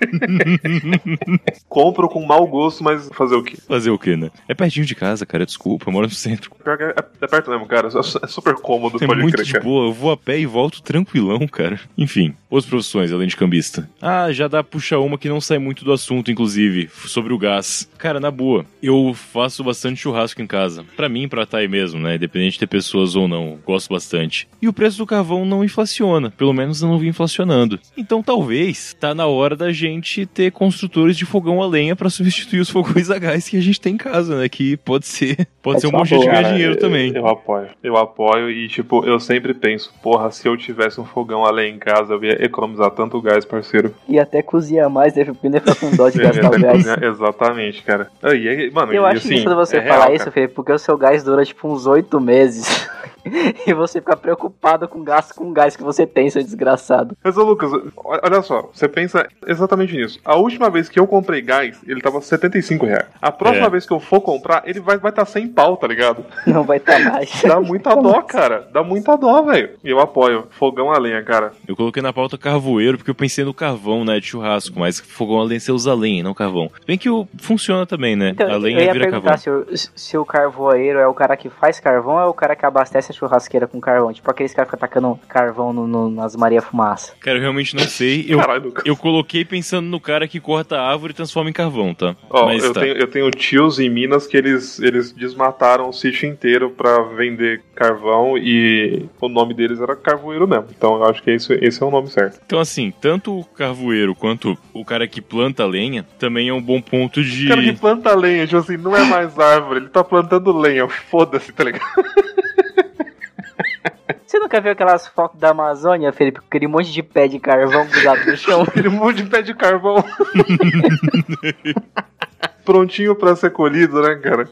Compro com mau gosto, mas fazer o quê? Fazer o quê, né? É pertinho de casa, cara, desculpa, eu moro no centro. Pior que é, é perto mesmo, cara. É super cômodo, É pode muito crer, de cara. boa, eu vou a pé e volto tranquilão, cara. Enfim, outras profissões além de cambista. Ah, já dá puxa uma que não sai muito do assunto, inclusive, sobre o gás. Cara, na boa, eu faço bastante churrasco em casa. Pra mim, pra Thay mesmo, né? Independente de ter pessoas ou não, gosto bastante. E o preço do carvão não inflaciona, pelo menos eu não vi inflacionando. Então talvez tá na hora da gente ter construtores de fogão a lenha pra substituir os fogões a gás que a gente tem em casa, né? Que pode ser, pode ser um bom jeito de ganhar dinheiro eu- também. Eu apoio. Eu apoio e, tipo, eu sempre penso, porra, se eu tivesse um fogão a lenha em casa, eu ia economizar tanto gás, parceiro. E até cozinhar mais, né? Porque nem ficar com dó de gastar gás. cozinhar- Exatamente, cara. Ah, E, é- mano, Eu e, acho assim, isso de você é falar real, isso. Felipe, porque o seu gás dura tipo uns oito meses. e você fica preocupado com o gasto com gás que você tem, seu desgraçado. Mas, ô Lucas, olha só, você pensa exatamente nisso. A última vez que eu comprei gás, ele tava 75 reais. A próxima É. vez que eu for comprar, ele vai estar tá 100 pau, tá ligado? Não vai estar mais. Dá muita dó, cara. Dá muita dó, velho. E eu apoio. Fogão a lenha, cara. Eu coloquei na pauta carvoeiro porque eu pensei no carvão, né, de churrasco, mas fogão a lenha você usa lenha, não carvão. Bem que o funciona também, né? Então, a eu lenha ia vira perguntar carvão. se o, se o carvoeiro é o cara que faz carvão ou é o cara que abastece a churrasqueira com carvão. Tipo aqueles caras que ficam tacando carvão no, no- nas Maria Fumaça. Cara, eu realmente não sei. Eu, Caralho, eu coloquei pensando no cara que corta a árvore e transforma em carvão, tá? Ó, mas eu, tá. tenho, eu tenho tios em Minas que eles, eles desmataram o sítio inteiro pra vender carvão e o nome deles era carvoeiro mesmo. Então eu acho que esse, esse é o nome certo. Então, assim, tanto o carvoeiro quanto o cara que planta lenha também é um bom ponto de. O cara que planta lenha, tipo assim, não é mais árvore, ele tá plantando lenha, foda-se, tá ligado? Você nunca viu aquelas fotos da Amazônia, Felipe, com aquele monte de pé de carvão grudado no chão? Aquele monte de pé de carvão. Prontinho pra ser colhido, né, cara?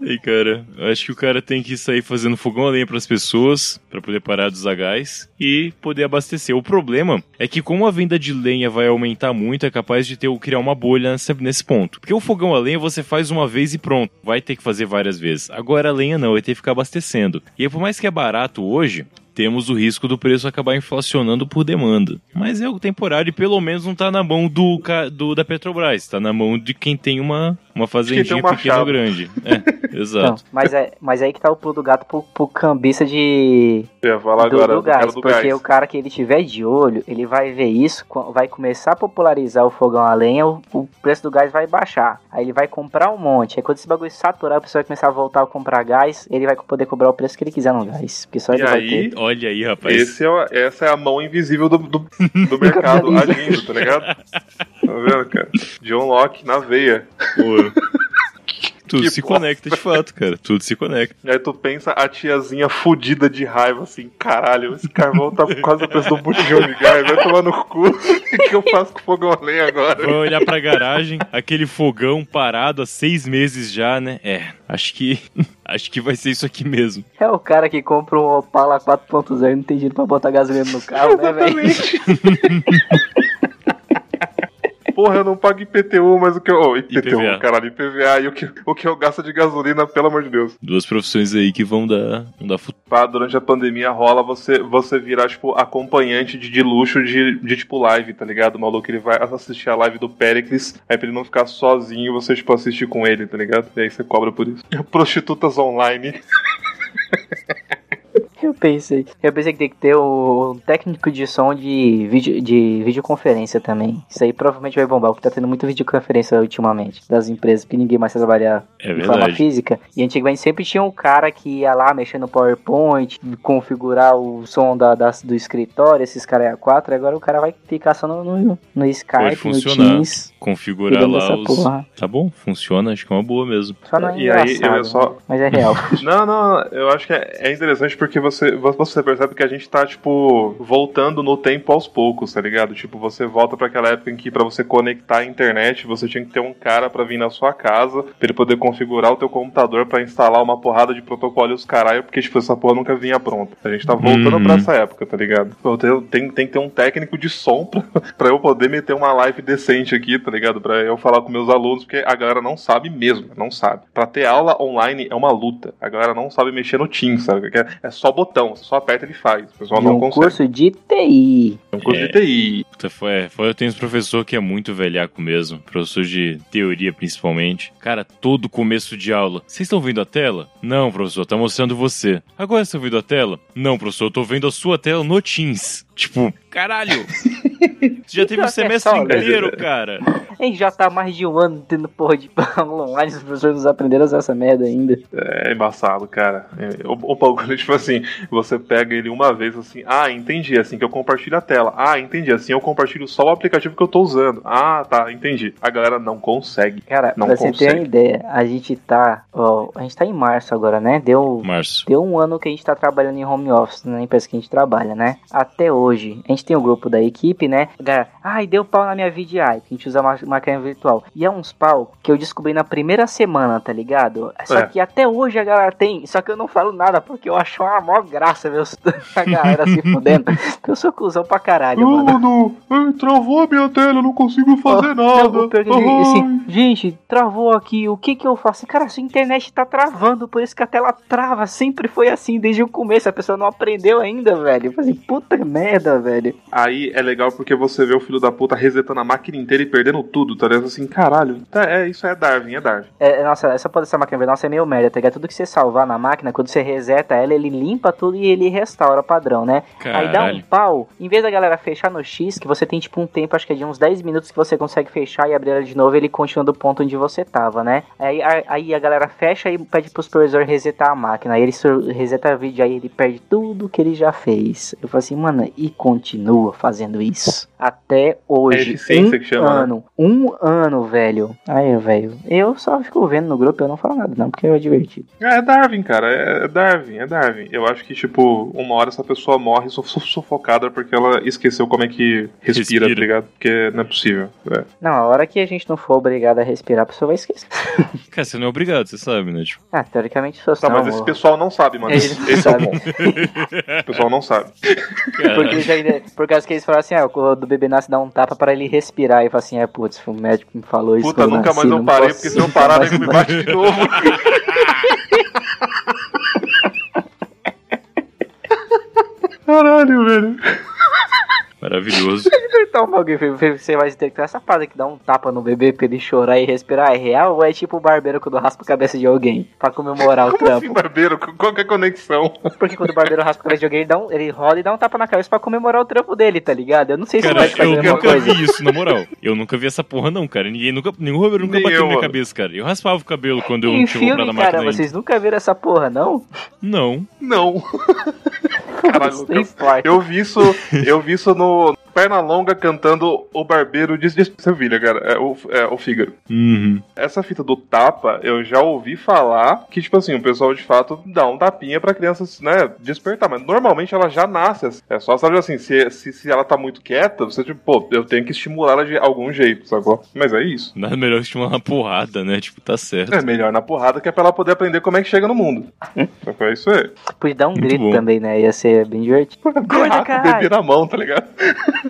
Aí, cara, acho que o cara tem que sair fazendo fogão a lenha pras pessoas, pra poder parar de usar gás e poder abastecer. O problema é que como a venda de lenha vai aumentar muito, é capaz de ter criar uma bolha nesse, nesse ponto. Porque o fogão a lenha você faz uma vez e pronto, vai ter que fazer várias vezes. Agora a lenha não, vai ter que ficar abastecendo. E por mais que é barato hoje, temos o risco do preço acabar inflacionando por demanda. Mas é algo temporário e pelo menos não tá na mão do, ca- do da Petrobras, tá na mão de quem tem uma, uma fazendinha um pequena ou grande. É, Não, exato. mas, é, mas aí que tá o pulo do gato pro, pro cambista de, Eu ia falar do, agora do gás. do porque gás. o cara que ele tiver de olho, ele vai ver isso, vai começar a popularizar o fogão a lenha, o, o preço do gás vai baixar. Aí ele vai comprar um monte. Aí quando esse bagulho saturar, a pessoa vai começar a voltar a comprar gás, ele vai poder cobrar o preço que ele quiser no gás. Porque só E ele vai aí, ter. Olha aí, rapaz. Esse é, essa é a mão invisível do, do, do mercado agindo, tá ligado? Tá vendo, cara? John Locke na veia. Pô, Tudo Que se bosta. conecta de fato, cara. Tudo se conecta. E aí tu pensa a tiazinha fudida de raiva, assim, caralho, esse carvão tá quase a preço do botijão de gás, vai tomar no cu. O que eu faço com o fogão a lenha agora? Vai olhar pra garagem, aquele fogão parado há seis meses já, né? É, acho que. Acho que vai ser isso aqui mesmo. É o cara que compra um Opala 4.0 e não tem dinheiro pra botar gasolina no carro, né, velho? Porra, eu não pago IPTU, mas o que eu. Oh, IPTU, IPVA. caralho, IPVA e o que, o que eu gasto de gasolina, pelo amor de Deus. Duas profissões aí que vão dar, vão dar. Pá, durante a pandemia rola você, você virar, tipo, acompanhante de, de luxo de, de, tipo, live, tá ligado? O maluco ele vai assistir a live do Pericles, aí pra ele não ficar sozinho, você, tipo, assiste com ele, tá ligado? E aí você cobra por isso. Prostitutas online. Eu pensei. Eu pensei que tem que ter o, técnico de som de, vídeo, de videoconferência também. Isso aí provavelmente vai bombar, porque tá tendo muita videoconferência ultimamente das empresas, porque ninguém mais quer trabalhar É de forma física. E antigamente sempre tinha um cara que ia lá mexer no PowerPoint, configurar o som da, das- do escritório, esses caras é A4, agora o cara vai ficar só no, no, no Skype, no funcionar. Teams. Configurar lá os. porra. Tá bom, funciona, acho que é uma boa mesmo. Só não é E aí, eu só- né? mas é real. Não, não, eu acho que é, é interessante porque você, você percebe que a gente tá, tipo, voltando no tempo aos poucos, tá ligado? Tipo, você volta pra aquela época em que pra você conectar a internet, você tinha que ter um cara pra vir na sua casa, pra ele poder configurar o teu computador pra instalar uma porrada de protocolo e os caralho, porque, tipo, essa porra nunca vinha pronta. A gente tá voltando Uhum. pra essa época, tá ligado? Eu tenho- tem, tem que ter um técnico de som pra, pra eu poder meter uma live decente aqui, tá ligado? Pra eu falar com meus alunos, porque a galera não sabe mesmo, não sabe. Pra ter aula online é uma luta. A galera não sabe mexer no Teams, sabe? É- É só botão, você só aperta e ele faz. O pessoal De não um consegue. curso de TI. É um curso É. de TI. Puta, foi, foi, eu tenho um professor que é muito velhaco mesmo, professor de teoria principalmente. Cara, todo começo de aula. Vocês estão vendo a tela? Não, professor, tá mostrando você. Agora estão vendo a tela? Não, professor, eu tô vendo a sua tela no Teams. Tipo, caralho! Você já teve um é semestre né? inteiro, cara. A gente já tá há mais de um ano tendo porra de aula online, os professores não aprenderam a usar essa merda ainda. É embaçado, cara. É, O, o bagulho, tipo assim, você pega ele uma vez assim, ah, entendi, assim que eu compartilho a tela. Ah, entendi, assim eu compartilho só o aplicativo que eu tô usando. Ah, tá, entendi. A galera não consegue. Cara, Não pra você ter uma consegue. ideia, a gente tá. Ó, a gente tá em março agora, né? Deu. Março. Deu um ano que a gente tá trabalhando em home office na empresa que a gente trabalha, né? Até hoje. A gente tem o grupo da equipe, né? Galera, ai, deu pau na minha VDI, que a gente usa ma- máquina virtual. E é uns pau que eu descobri na primeira semana, tá ligado? Só É. que até hoje a galera tem, só que eu não falo nada, porque eu acho uma maior graça ver a galera se fudendo. Eu sou cuzão pra caralho, mano. Travou a minha tela, não consigo fazer Oh, nada. não, ele- assim, gente, travou aqui, o que que eu faço? Cara, sua internet tá travando, por isso que a tela trava, sempre foi assim desde o começo, a pessoa não aprendeu ainda, velho. Eu falei, puta merda, velho. Aí é legal porque você vê o filho da puta resetando a máquina inteira e perdendo tudo, tá ligado? Assim, caralho, tá, é, isso é Darwin, é Darwin. É, nossa, essa pode essa máquina, nossa, é meio merda, tá ligado? Tudo que você salvar na máquina, quando você reseta ela, ele limpa tudo e ele restaura padrão, né? Aí dá um Caralho. pau, em vez da galera fechar no X, que você tem tipo um tempo, acho que é de uns 10 minutos que você consegue fechar e abrir ela de novo, ele continua do ponto onde você tava, né? Aí a, aí a galera fecha e pede pro supervisor resetar a máquina. Aí ele reseta a vídeo, aí ele perde tudo que ele já fez. Eu falei assim, mano, e continua fazendo isso. Até hoje. É eficiência um que chama, né? ano. Um ano, velho. Aí, velho. Eu só fico vendo no grupo, eu não falo nada, não, porque é divertido. É, é Darwin, cara, é, é Darwin, é Darwin. Eu acho que, tipo, uma hora essa pessoa morre su- su- sufocada porque ela esqueceu como é que respira, Respira. tá ligado? Porque não é possível. É. Não, a hora que a gente não for obrigado a respirar, a pessoa vai esquecer. Cara, você não é obrigado, você sabe, né? Tipo, Ah, teoricamente sou Tá, não, mas esse pessoal não sabe, mano. Eles Esse, não esse é o ponto. O pessoal não sabe. Porque caralho. eles ainda, por causa que eles falaram assim, ah, o do bebê nasce dá um tapa para ele respirar. E fala assim, é, putz, o médico me falou isso. Puta, nunca nasci, mais eu não parei, porque se eu parar, nego me mais. bate de novo. Caralho, velho. Maravilhoso. Então, alguém, você vai ter que ter essa parada que dá um tapa no bebê pra ele chorar e respirar. É real ou é tipo o barbeiro quando raspa a cabeça de alguém pra comemorar o Como trampo? assim, barbeiro? Qual que é a conexão? Porque quando o barbeiro raspa a cabeça de alguém, ele, dá um- ele rola e dá um tapa na cabeça pra comemorar o trampo dele, tá ligado? Eu não sei se Cara, vai fazer eu mesma nunca coisa. vi isso, na moral. Eu nunca vi essa porra, não, cara. Ninguém nunca. Nenhum barbeiro nunca Nem bateu eu, na minha mano. cabeça, cara. Eu raspava o cabelo quando eu Em não tinha comprado filme, a máquina cara, ainda. vocês nunca viram essa porra, não? Não. Não. Caralho, forte. Eu vi isso, eu vi isso no Pernalonga cantando O Barbeiro de de Sevilha, cara. É o, é o Fígaro. Uhum. Essa fita do tapa, eu já ouvi falar que, tipo assim, o pessoal de fato dá um tapinha pra criança, né, despertar. Mas normalmente ela já nasce. assim. É só, sabe assim, se, se, se ela tá muito quieta, você, tipo, pô, eu tenho que estimular ela de algum jeito, sacou? Mas é isso. Nada melhor estimular uma porrada, né? Tipo, tá certo. É melhor na porrada que é pra ela poder aprender como é que chega no mundo. Sacou? É isso aí. Podia dar um Muito grito bom. também, né? Ia ser bem divertido. Gorda, Rato, caralho! bebê na mão, tá ligado?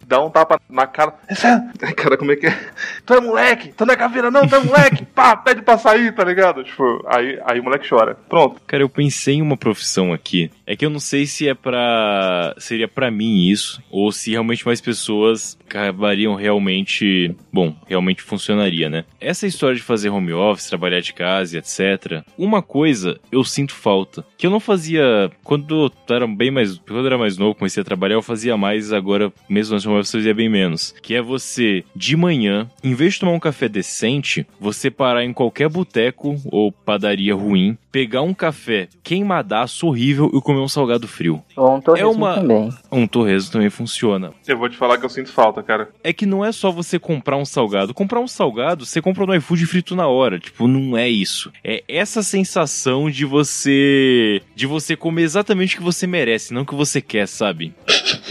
Dá um tapa na cara. É- Ai, cara, como é que é? Tu é moleque! Tu não é caveira, não, tu é moleque! Pá, pede pra sair, tá ligado? Tipo, aí, aí o moleque chora. Pronto. Cara, eu pensei em uma profissão aqui. É que eu não sei se é pra. seria pra mim isso, ou se realmente mais pessoas acabariam realmente. Bom, realmente funcionaria, né? Essa história de fazer home office, trabalhar de casa e etc. Uma coisa eu sinto falta. Que eu não fazia. Quando eu era bem mais. Quando eu era mais novo, comecei a trabalhar, eu fazia mais, agora, mesmo antes de home office, eu fazia bem menos. Que é você, de manhã, em vez de tomar um café decente, você parar em qualquer boteco ou padaria ruim, pegar um café queimadaço horrível e comer um salgado frio. Ou um torresmo É uma- também. Um torresmo também funciona. Eu vou te falar que eu sinto falta, cara. É que não é só você comprar um salgado. Comprar um salgado, você compra no iFood frito na hora. Tipo, não é isso. É essa sensação de você. de você comer exatamente o que você merece, não o que você quer, sabe?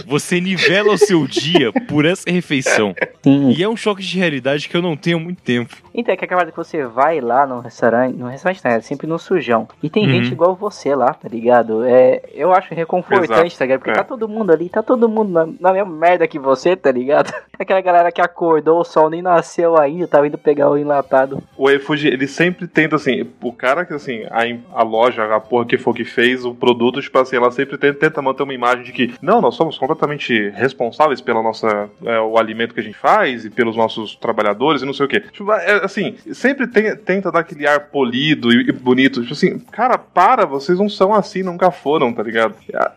Você nivela o seu dia por essa refeição. Sim. E é um choque de realidade que eu não tenho há muito tempo. Então, é que aquela que você vai lá no restaurante, no restaurante né, é sempre no sujão. E tem Uhum. gente igual você lá, tá ligado? É, eu acho reconfortante, Exato, tá ligado? Porque é. tá todo mundo ali, tá todo mundo na, na mesma merda que você, tá ligado? Aquela galera que acordou, o sol nem nasceu ainda, tava indo pegar o enlatado. O Efuji, ele sempre tenta, assim, o cara que, assim, a, a loja, a porra que for que fez o produto, tipo assim, ela sempre tenta, tenta manter uma imagem de que, não, nós somos completamente responsáveis pela nossa, é, o alimento que a gente faz e pelos nossos trabalhadores e não sei o quê. Tipo, é, assim, sempre tem- tenta dar aquele ar polido e, e bonito. Tipo assim, cara, para, vocês não são assim, nunca foram, tá ligado?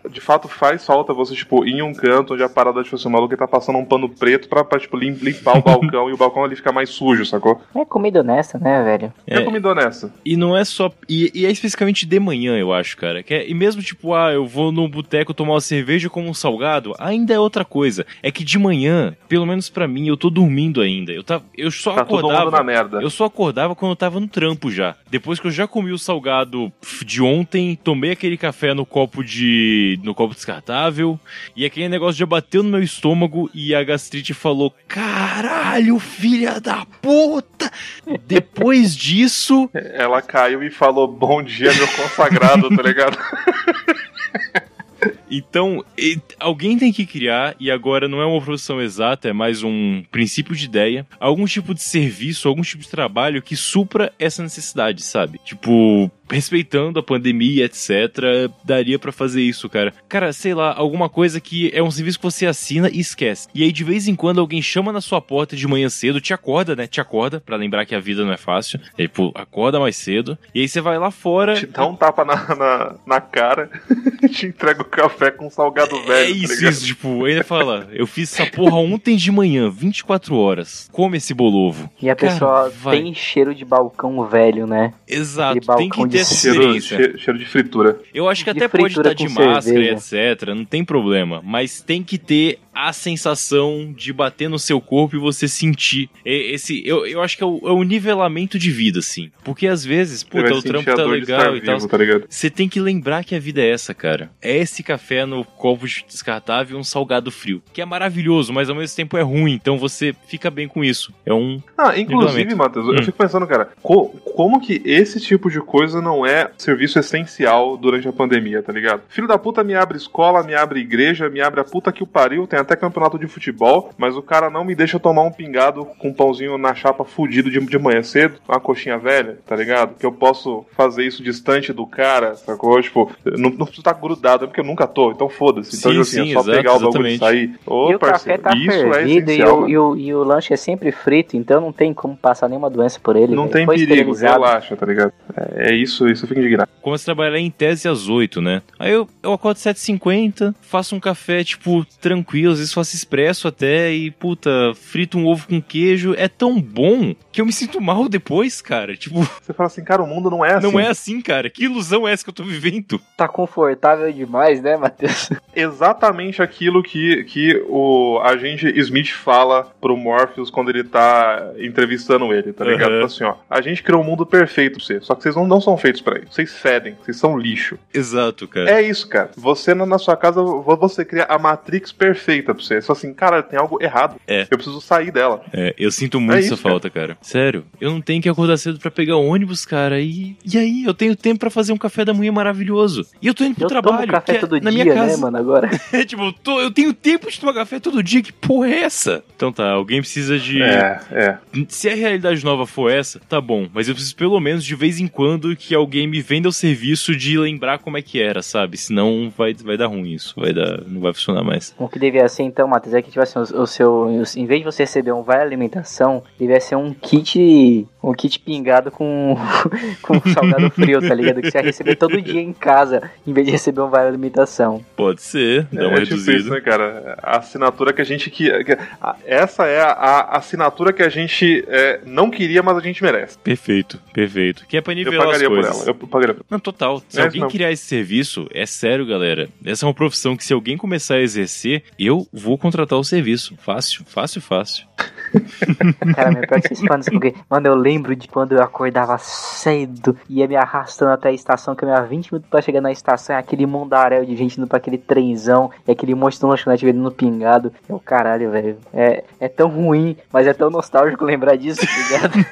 De fato, faz falta você, tipo, ir em um canto onde a parada, tipo assim, o maluco tá passando um pano preto pra, pra tipo, lim- limpar o balcão e o balcão ali ficar mais sujo, sacou? É comida honesta, né, velho? É, É. comida honesta. E não é só. E, e é especificamente de manhã, eu acho, cara. Que é- e mesmo tipo, ah, eu vou no boteco tomar uma cerveja como um salgado, ainda é outra coisa. É que de manhã, pelo menos pra mim, eu tô dormindo ainda. Eu, tá, eu só Tá acordava. na merda. Eu só acordava quando eu tava no trampo já. Depois que eu já comi o salgado de ontem, tomei aquele café no copo de. no copo descartável, e aquele negócio já bateu no meu estômago e a gastrite falou: Caralho, filha da puta! Depois disso. Ela caiu e falou: Bom dia, meu consagrado, tá ligado? Então, e- alguém tem que criar, e agora não é uma profissão exata, é mais um princípio de ideia, algum tipo de serviço, algum tipo de trabalho que supra essa necessidade, sabe? Tipo, respeitando a pandemia, etc, daria pra fazer isso, cara. Cara, sei lá, alguma coisa que é um serviço que você assina e esquece. E aí, de vez em quando, alguém chama na sua porta de manhã cedo, te acorda, né? Te acorda, pra lembrar que a vida não é fácil. E pô, acorda mais cedo. E aí você vai lá fora. Te dá um tapa na, na, na cara te entrega o café com salgado velho. É tá isso, ligado? isso, tipo, ainda fala, eu fiz essa porra ontem de manhã, 24 horas. Come esse bolovo. E a Cara, pessoa vai. tem cheiro de balcão velho, né? Exato, tem que ter de essa Cheiro, experiência. cheiro, cheiro de fritura. Eu acho que de até pode estar de máscara, e cerveja. etc, não tem problema, mas tem que ter a sensação de bater no seu corpo e você sentir. Esse, eu, eu acho que é o, é o nivelamento de vida, assim. Porque às vezes, puta, o trampo tá legal e tal. vivo, tá? Você tem que lembrar que a vida é essa, cara. É esse café no copo descartável e um salgado frio. Que é maravilhoso, mas ao mesmo tempo é ruim. Então você fica bem com isso. É um. Ah, inclusive. Matheus, Hum. eu fico pensando, cara, co- como que esse tipo de coisa não é serviço essencial durante a pandemia, tá ligado? Filho da puta me abre escola, me abre igreja, me abre a puta que o pariu, tem até campeonato de futebol, mas o cara não me deixa tomar um pingado com um pãozinho na chapa fudido de, de manhã cedo, uma coxinha velha, tá ligado? Que eu posso fazer isso distante do cara, sacou? Tipo, não, não preciso estar grudado, é porque eu nunca tô, então foda-se. Então, Sim, assim, sim, é só exato, pegar o bagulho e sair. Ô, e o café parceiro, tá isso é e, o, mano. e, o, e o lanche é sempre frito, então não tem como passar nenhuma doença por ele. Não velho. tem Foi perigo, relaxa, tá ligado? É, é isso, isso fica indignado. Começo a trabalhar em tese às 8, né? Aí eu, eu acordo 7h50, faço um café, tipo, tranquilo, às vezes faço expresso até e, puta, frito um ovo com queijo. É tão bom que eu me sinto mal depois, cara. Tipo, Você fala assim, cara, o mundo não é assim. não é assim, cara. Que ilusão é essa que eu tô vivendo? Tá confortável demais, né, Matheus? exatamente aquilo que, que o agente Smith fala pro Morpheus quando ele tá entrevistando ele, tá ligado? Fala assim, ó, a gente criou um mundo perfeito pra você, só que vocês não, não são feitos pra isso. Vocês fedem, vocês são lixo. Exato, cara. É isso, cara. Você na, sua casa, vo- você cria a Matrix perfeita pra você. Só assim, cara, tem algo errado. É. Eu preciso sair dela. É, eu sinto muito É essa isso, cara. falta, cara. Sério. Eu não tenho que acordar cedo pra pegar ônibus, cara. E, e aí, eu tenho tempo pra fazer um café da manhã maravilhoso. E eu tô indo pro Eu trabalho. tomo café é todo na dia, minha casa. né, mano, agora. É, tipo, eu, tô- eu tenho tempo de tomar café todo dia. Que porra é essa? Então tá, alguém precisa de. É, é. Se a realidade nova for essa, tá bom. Mas eu preciso pelo menos de vez em quando que alguém me venda o serviço de lembrar como é que era, sabe? Senão vai, vai dar ruim isso. Vai dar, não vai funcionar mais. O que devia ser então, Matheus, é que tipo assim, o, o seu. em vez de você receber um vale alimentação, devia ser um kit. Um kit pingado com, com salgado frio, tá ligado? Que você ia receber todo dia em casa, em vez de receber um vale alimentação. Pode ser, dá uma é tipo reduzida. isso, né, cara? A assinatura que a gente que, essa é a, assinatura que a gente é, não queria, mas a gente merece. Perfeito, perfeito. Que é pra Eu nivelar as pagaria por coisas. ela. Eu pagaria por Não, total. Se É, alguém não. criar esse serviço, é sério, galera. Essa é uma profissão que se alguém começar a exercer, eu vou contratar o serviço. Fácil, fácil, fácil. Cara, meu pior que vocês falam porque, mano, eu lembro de quando eu acordava cedo, ia me arrastando até a estação, que eu ia 20 minutos pra chegar na estação, e aquele mundaréu de gente indo pra aquele trenzão, e aquele monstro lanchonete vendendo pingado. Eu, caralho, velho, é, é tão ruim, mas é tão nostálgico lembrar disso, tá ligado?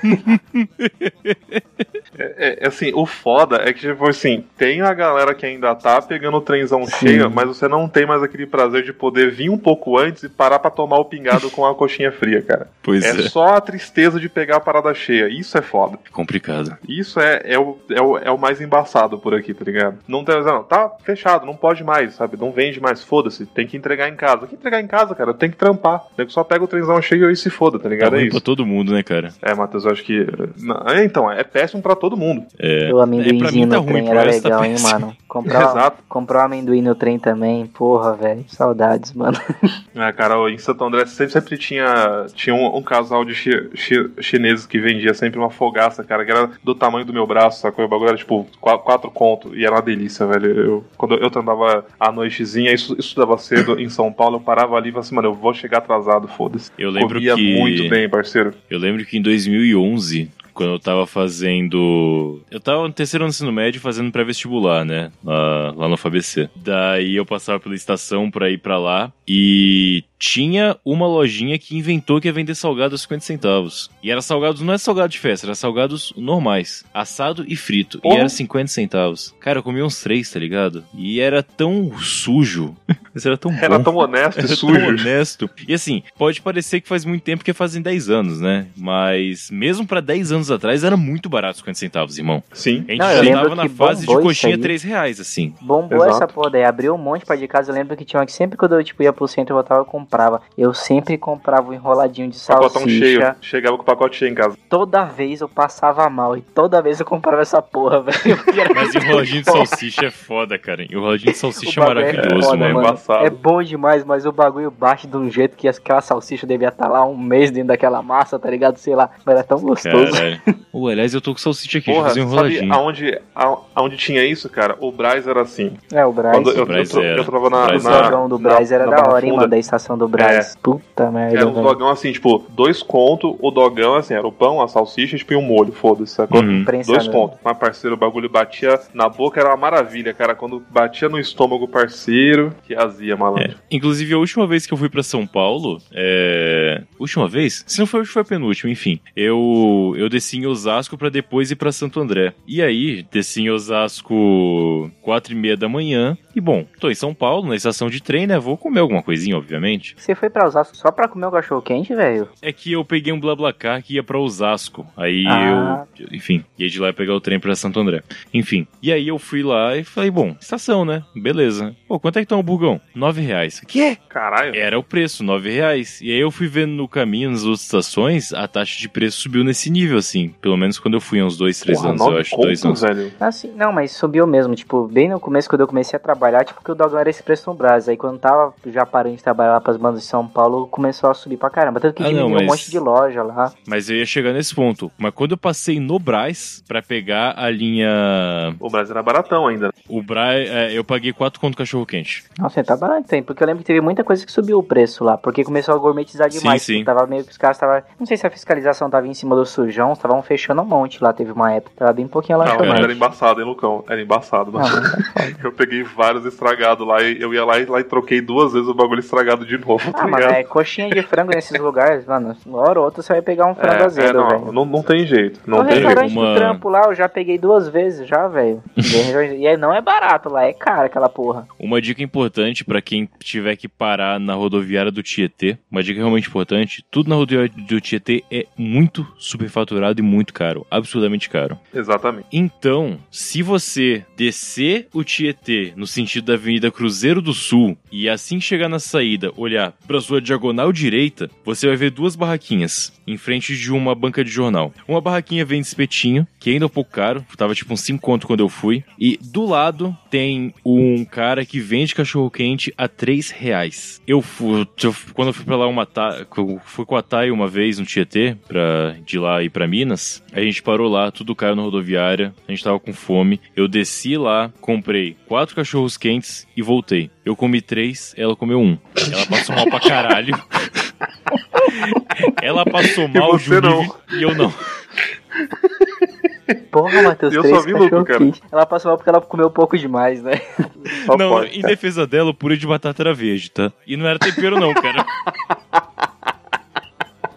É, é, assim, o foda é que, tipo assim, tem a galera que ainda tá pegando o trenzão Sim. cheio, mas você não tem mais aquele prazer de poder vir um pouco antes e parar pra tomar o pingado com a coxinha fria, cara. Pois É é, só a tristeza de pegar a parada cheia. Isso é foda. complicado. Isso é, é, o, é, o, é o mais embaçado por aqui, tá ligado? Não tem, não, tá fechado, não pode mais, sabe? Não vende mais, foda-se. Tem que entregar em casa. Tem que entregar em casa, cara. Tem que trampar. Tem que só pega o trenzão cheio e se foda, tá Tá ligado? é ruim pra isso. todo mundo, né, cara? É, Matheus, eu acho que. não, é, então, é péssimo pra todo mundo. É, O é, amendoinzinho mim tá no ruim, trem era tá legal, hein, mano. Comprar, Exato. comprar um amendoim no trem também, porra, velho. Saudades, mano. É, cara, em Santo André sempre, sempre tinha, tinha um, um casal de chi, chi- chineses que vendia sempre uma fogaça, cara, que era do tamanho do meu braço, sacou? O bagulho era tipo qua- quatro conto e era uma delícia, velho. Eu, quando eu andava à noitezinha, isso, isso dava cedo em São Paulo, eu parava ali e falava assim, mano, eu vou chegar atrasado, foda-se. Eu lembro Comia que- muito bem, parceiro. Eu lembro que em 2011, quando eu tava fazendo. Eu tava no terceiro ano do ensino médio fazendo pré-vestibular, né? Lá, lá no FABC. Daí eu passava pela estação pra ir pra lá e tinha uma lojinha que inventou que ia vender salgado a 50 centavos. E era salgados, não é salgado de festa, era salgados normais. Assado e frito. E era 50 centavos. Cara, eu comia uns três, tá ligado? E era tão sujo. Mas era tão Era bom. tão honesto e Era sujo. tão honesto. E assim, pode parecer que faz muito tempo que fazem 10 anos, né? Mas mesmo pra 10 anos atrás era muito barato 50 centavos, irmão. Sim. A gente Não, já tava na fase de coxinha aí. 3 reais, assim. Bombou Exato. essa porra daí, abriu um monte pra de casa. Eu lembro que tinha uma que sempre quando eu tipo, ia pro centro eu voltava, eu comprava. Eu sempre comprava um enroladinho de Pacotão cheio. salsicha. Chegava com o pacote cheio em casa. Toda vez eu passava mal e toda vez eu comprava essa porra, velho. Mas enroladinho de salsicha é foda, cara. Enroladinho de salsicha O é bagulho maravilhoso, foda, mano. mano. É bom demais, mas o bagulho bate de um jeito que aquela salsicha devia estar lá um mês dentro daquela massa, tá ligado? Sei lá, mas era tão gostoso. Caralho. Ô, aliás, eu tô com salsicha aqui, Porra, deixa eu fazer um sabe enroladinho. aonde, a- aonde tinha isso, cara? O Braz era assim. É, o Braz. Quando eu, eu, Braz tra- era. eu tava na, O na, dogão do na- Braz era na da hora, hein, mano, da estação do Braz. Puta merda, Era um velho. dogão assim, tipo, dois conto, o dogão, assim, era o pão, a salsicha tipo, e um molho, foda-se, sacou? Uhum. Dois conto. Mas, parceiro, o bagulho batia na boca, era uma maravilha, cara. Quando batia no estômago, parceiro, que azia, malandro. É. Inclusive, a última vez que eu fui pra São Paulo, é... Última vez? Se não foi, foi a penúltima, enfim. Eu, eu desci em Osasco pra depois ir pra Santo André. E aí, desci em Osasco quatro e meia da manhã. E bom, tô em São Paulo, na estação de trem, né? Vou comer alguma coisinha, obviamente. Você foi pra Osasco só pra comer o cachorro quente, velho? É que eu peguei um BlaBlaCar que ia pra Osasco. Aí Ah. eu, enfim, ia de lá pegar o trem pra Santo André. Enfim, e aí eu fui lá e falei, bom, estação, né? Beleza. Pô, quanto é que tá um burgão? Nove reais. Que? Caralho. Era o preço, nove reais. E aí eu fui vendo no caminho, nas outras estações, a taxa de preço subiu nesse nível, assim. Pelo menos quando eu fui há uns dois, três Porra, anos, eu acho. Dois anos. velho. Assim, não, mas subiu mesmo. Tipo, bem no começo, quando eu comecei a trabalhar, tipo, que o dogão era esse preço no Brás. Aí quando tava já parando de trabalhar lá pras bandas de São Paulo, começou a subir pra caramba. Tanto que Ah, não, diminuiu um mas- monte de loja lá. Mas eu ia chegar nesse ponto. Mas quando eu passei no Brás pra pegar a linha. O Brasil era baratão ainda. né? O Brás, é, eu paguei quatro conto cachorro quente. Nossa, tá barato, tem. Porque eu lembro que teve muita coisa que subiu o preço lá. Porque começou a gourmetizar Sim, demais. sim. Tipo, Tava meio que os caras tava. Não sei se a fiscalização tava em cima do sujão, estavam fechando um monte lá. Teve uma época. Tava bem pouquinho a Não, era embaçado, hein, Lucão? Era embaçado, Não, é foda. Eu peguei vários estragados lá e eu ia lá e, lá e troquei duas vezes o bagulho estragado de novo, tá Ah, mano, ligado? é coxinha de frango nesses lugares, mano. Uma hora ou outra você vai pegar um frango É, é, azedo, não, velho. não, não tem jeito. Não no tem jeito. restaurante Uma- do trampo lá, eu já peguei duas vezes, já, velho. e aí não é barato lá, é caro aquela porra. Uma dica importante pra quem tiver que parar na rodoviária do Tietê, uma dica realmente importante, tudo na rodoviária do Tietê é muito superfaturado e muito caro, absurdamente caro. Exatamente. Então, se você descer o Tietê no sentido da Avenida Cruzeiro do Sul e assim chegar na saída olhar pra sua diagonal direita, você vai ver duas barraquinhas em frente de uma banca de jornal. Uma barraquinha vende espetinho, que ainda é um pouco caro, tava tipo uns 5 conto quando eu fui, e do lado tem um cara que vende cachorro quente a 3 reais. Eu fui, eu- quando eu fui pra lá uma ta, fui com a Thay uma vez no Tietê, pra, de lá ir pra Minas, a gente parou lá, tudo caiu na rodoviária, a gente tava com fome, eu desci lá, comprei quatro cachorros quentes e voltei. Eu comi três, ela comeu um. Ela passou mal pra caralho. Ela passou mal você de um não. e eu não. Porra, Matheus, Eu três só vi lucro, cara. quente. Ela passou mal porque ela comeu pouco demais, né? Só não, pode, em defesa dela, o purê de batata era verde, tá? E não era tempero, não, cara.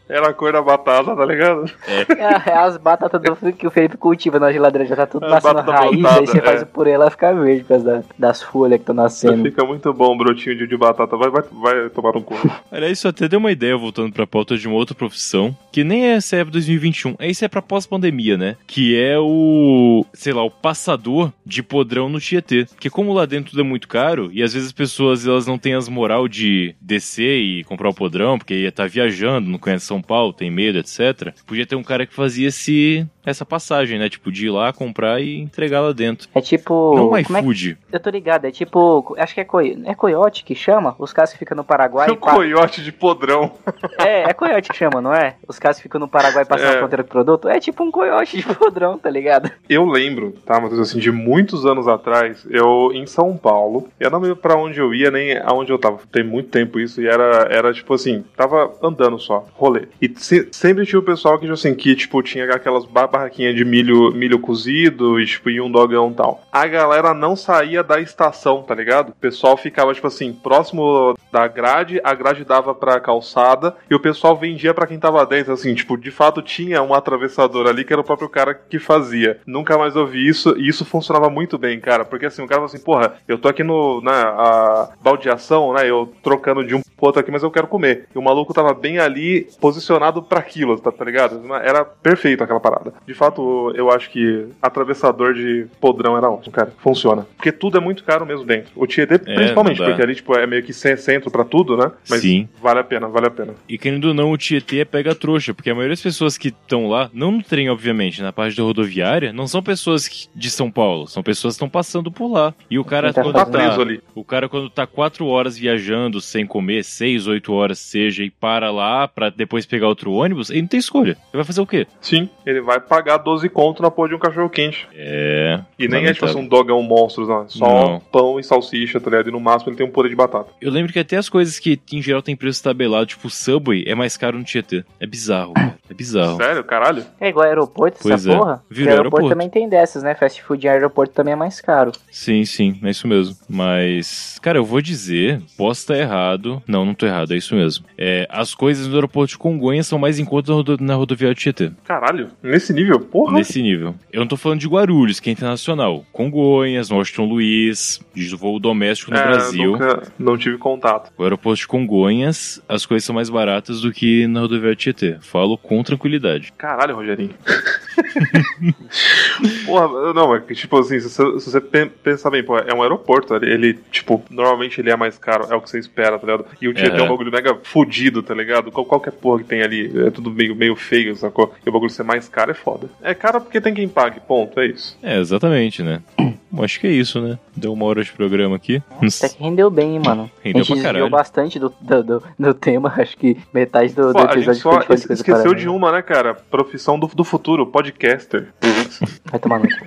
Era a cor da batata, tá ligado? É, é as batatas do, que o Felipe cultiva na geladeira, já tá tudo batatas raiz, aí plantadas, você faz é. o purê, ela fica verde por causa da- das folhas que estão nascendo. Fica muito bom o brotinho de, de batata. Vai, vai, vai tomar no cu. Aliás, isso até deu uma ideia, voltando pra pauta de uma outra profissão, que nem essa é pra 2021, é isso é pra pós-pandemia, né? Que é o, sei lá, o passador de podrão no Tietê. Porque como lá dentro tudo é muito caro, e às vezes as pessoas elas não têm as moral de descer e comprar o podrão, porque ia estar viajando, não conhece São Paulo, tem medo, etc. Podia ter um cara que fazia esse, essa passagem, né? Tipo, de ir lá comprar e entregar lá dentro. É tipo. não um como é que- iFood. Eu tô ligado, é tipo. Acho que é, coi... é coiote que chama? Os caras que ficam no Paraguai. É um pa- coiote de podrão. É, é coiote que chama, não é? Os caras que ficam no Paraguai passando É. a fronteira com o produto. É tipo um coiote de podrão, tá ligado? Eu lembro, tá, mas assim, de muitos anos atrás, eu em São Paulo, eu não lembro pra onde eu ia, nem aonde eu tava. Tem muito tempo isso, e era, era tipo assim, tava andando só, rolê. E se- sempre tinha o pessoal que, tipo assim, que, tipo, tinha aquelas ba- barraquinhas de milho, milho cozido um dogão e tal. A galera não saía da estação, tá ligado? O pessoal ficava, tipo assim, próximo da grade, a grade dava pra calçada, e o pessoal vendia pra quem tava dentro, assim, tipo, de fato tinha um atravessador ali que era o próprio cara que fazia. Nunca mais ouvi isso, e isso funcionava muito bem, cara, porque assim, o cara falou assim, porra, eu tô aqui no, né, a baldeação, né, eu trocando de um outro aqui, mas eu quero comer. E o maluco tava bem ali, posicionado pra aquilo, tá, tá ligado? Era perfeito aquela parada. De fato, eu acho que atravessador de podrão era ótimo, cara. Funciona. Porque tudo é muito caro mesmo dentro. O Tietê, principalmente, não dá. porque ali, tipo, é meio que ce- centro pra tudo, né? Mas Sim. vale a pena, vale a pena. E querendo ou não, o Tietê é pega trouxa, porque a maioria das pessoas que estão lá, não no trem, obviamente, na parte da rodoviária, não são pessoas que- de São Paulo, são pessoas que estão passando por lá. E o cara, tá quando Tá tá, ali. o cara, quando tá quatro horas viajando sem comer, seis, oito horas seja, e para lá pra depois pegar outro ônibus, ele não tem escolha. Ele vai fazer o quê? Sim, ele vai pagar 12 conto na porra de um cachorro quente. É. E nem é tipo assim, um dogão monstro, não. É só Não. pão e salsicha, tá ligado? E no máximo ele tem um purê de batata. Eu lembro que até as coisas que em geral tem preço tabelado, tipo Subway, é mais caro no Tietê. É bizarro, cara. É bizarro. Sério, caralho? É igual aeroporto, Pois essa é. porra? Virou aeroporto, aeroporto. também tem dessas, né? Fast food em aeroporto também é mais caro. Sim, sim, é isso mesmo. Mas, cara, eu vou dizer, posso estar errado. Não, não tô errado, é isso mesmo. É, as coisas no aeroporto de Congonhas são mais em conta na, rodo- na rodoviária Tietê. Caralho, nesse nível? Porra. Nesse nível. Eu não tô falando de Guarulhos, que é internacional. Congonhas, Washington Luiz, de voo doméstico no É, Brasil. Nunca, não tive contato. O aeroporto de Congonhas, as coisas são mais baratas do que na rodoviária Tietê. Falo com tranquilidade. Caralho, Rogerinho. porra, não, é que tipo assim, se você, se você pen- pensar bem, pô, é um aeroporto, ele, tipo, normalmente ele é mais caro, é o que você espera, tá ligado? E o Tietê é, É. um bagulho mega fudido, tá ligado? Qual, qualquer porra que tem ali, é tudo meio, meio feio, sacou? E o bagulho ser mais caro é foda. É caro porque tem quem pague, ponto, é isso. É, exatamente, né? Acho que é isso, né? Deu uma hora de programa aqui. Até que rendeu bem, hein, mano. Rendeu a gente pra desviou caralho. bastante do, do, do, do tema, acho que metade do, Pô, do a gente episódio só esqueceu de uma, né, cara? Profissão do, do futuro, podcaster. Vai tomar no cu.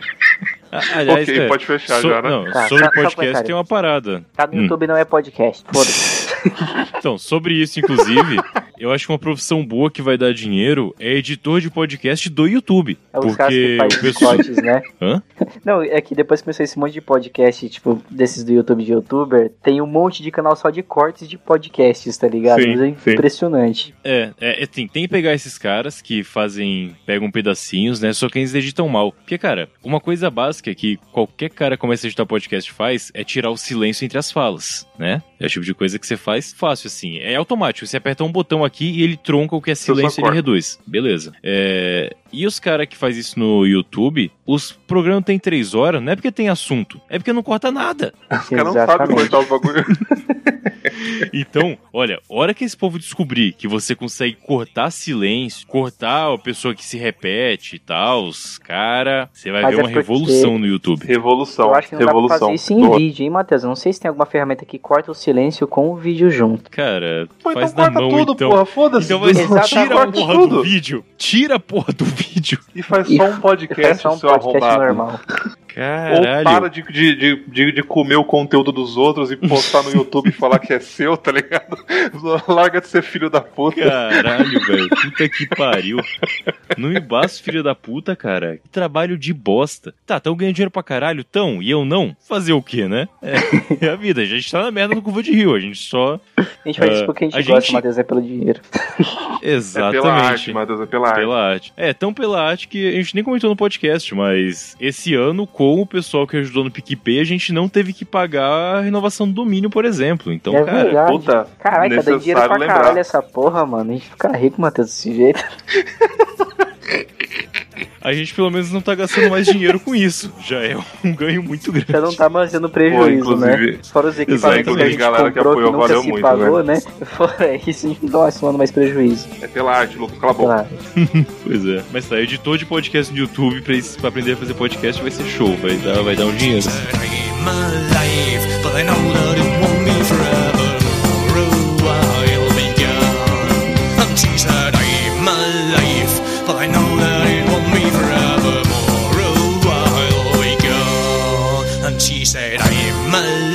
Ah, aliás, ok, é, pode fechar so- já, né? Não, Tá, sobre só- só podcast comentário. tem uma parada. Tá no Hum. YouTube não é podcast. Foda-se. Então, sobre isso, inclusive, eu acho que uma profissão boa que vai dar dinheiro é editor de podcast do YouTube. É os caras porque que o fazem pessoal. cortes, né? Hã? Não, é que depois que começou esse monte de podcast, tipo, desses do YouTube de youtuber, tem um monte de canal só de cortes de podcasts, tá ligado? Sim, Mas é sim. impressionante. É, é, é, tem, tem que pegar esses caras que fazem. pegam pedacinhos, né? Só que eles editam mal. Porque, cara, uma coisa básica que qualquer cara que começa a editar podcast faz é tirar o silêncio entre as falas, né? É o tipo de coisa que você faz fácil, assim. É automático. Você aperta um botão aqui e ele tronca o que é silêncio e ele reduz. Beleza. É, E os caras que faz isso no YouTube, os programas têm três horas, não é porque tem assunto, é porque não corta nada. Os caras não sabem cortar os bagulho. Então, olha, hora que esse povo descobrir que você consegue cortar silêncio, cortar a pessoa que se repete e tal, cara, você vai Mas ver é uma revolução no YouTube. Revolução. Eu acho que não dá pra revolução. fazer isso em vídeo, hein, Matheus? Eu não sei se tem alguma ferramenta que corta o silêncio com o vídeo junto. Cara, Pô, faz então na corta mão tudo, então. porra. Foda-se. Então vai Exatamente. tira a porra tudo. do vídeo. Tira a porra do vídeo. E faz E só um podcast, É só um seu podcast arrombado. normal. Caralho. Ou para de, de, de, de, comer o conteúdo dos outros e postar no YouTube e falar que é seu, tá ligado? Larga de ser filho da puta. Caralho, velho. Puta que pariu. Não me basta, filho da puta, cara. Que trabalho de bosta. Tá, tão ganhando dinheiro pra caralho, tão, e eu não. Fazer o quê, né? É, é a vida. A gente tá na merda no curva de rio. A gente só. A gente faz isso Ah, porque a gente a gosta, gente- Matheus, é pelo dinheiro. Exatamente. É pela arte, Matheus, é pela arte. Pela arte. É, tão pela arte que a gente nem comentou no podcast, mas esse ano, com o pessoal que ajudou no PicPay, a gente não teve que pagar a renovação do domínio, por exemplo. Então, é cara, verdade. puta, Caraca, dá dinheiro necessário pra lembrar. caralho essa porra, mano. A gente fica rico, Matheus, desse jeito. a gente pelo menos não tá gastando mais dinheiro com isso. Já é um ganho muito grande. Já não tá mais tendo prejuízo, né? inclusive- Fora os equipamentos que a gente galera que comprou que, apoiou, nunca valeu se muito, pagou, né? Fora isso, a gente não tá mais tomando mais prejuízo. É pela arte, Lucas, cala a boca. Pois é. Mas tá, editor de podcast no YouTube pra, isso- pra aprender a fazer podcast vai ser show. Vai dar, vai dar um dinheiro. I'm alive, but I know that it won't be forever. I'll be gone. And she said, I'm alive, but I know that it won't be forever. I'll be gone. And she said, I'm alive,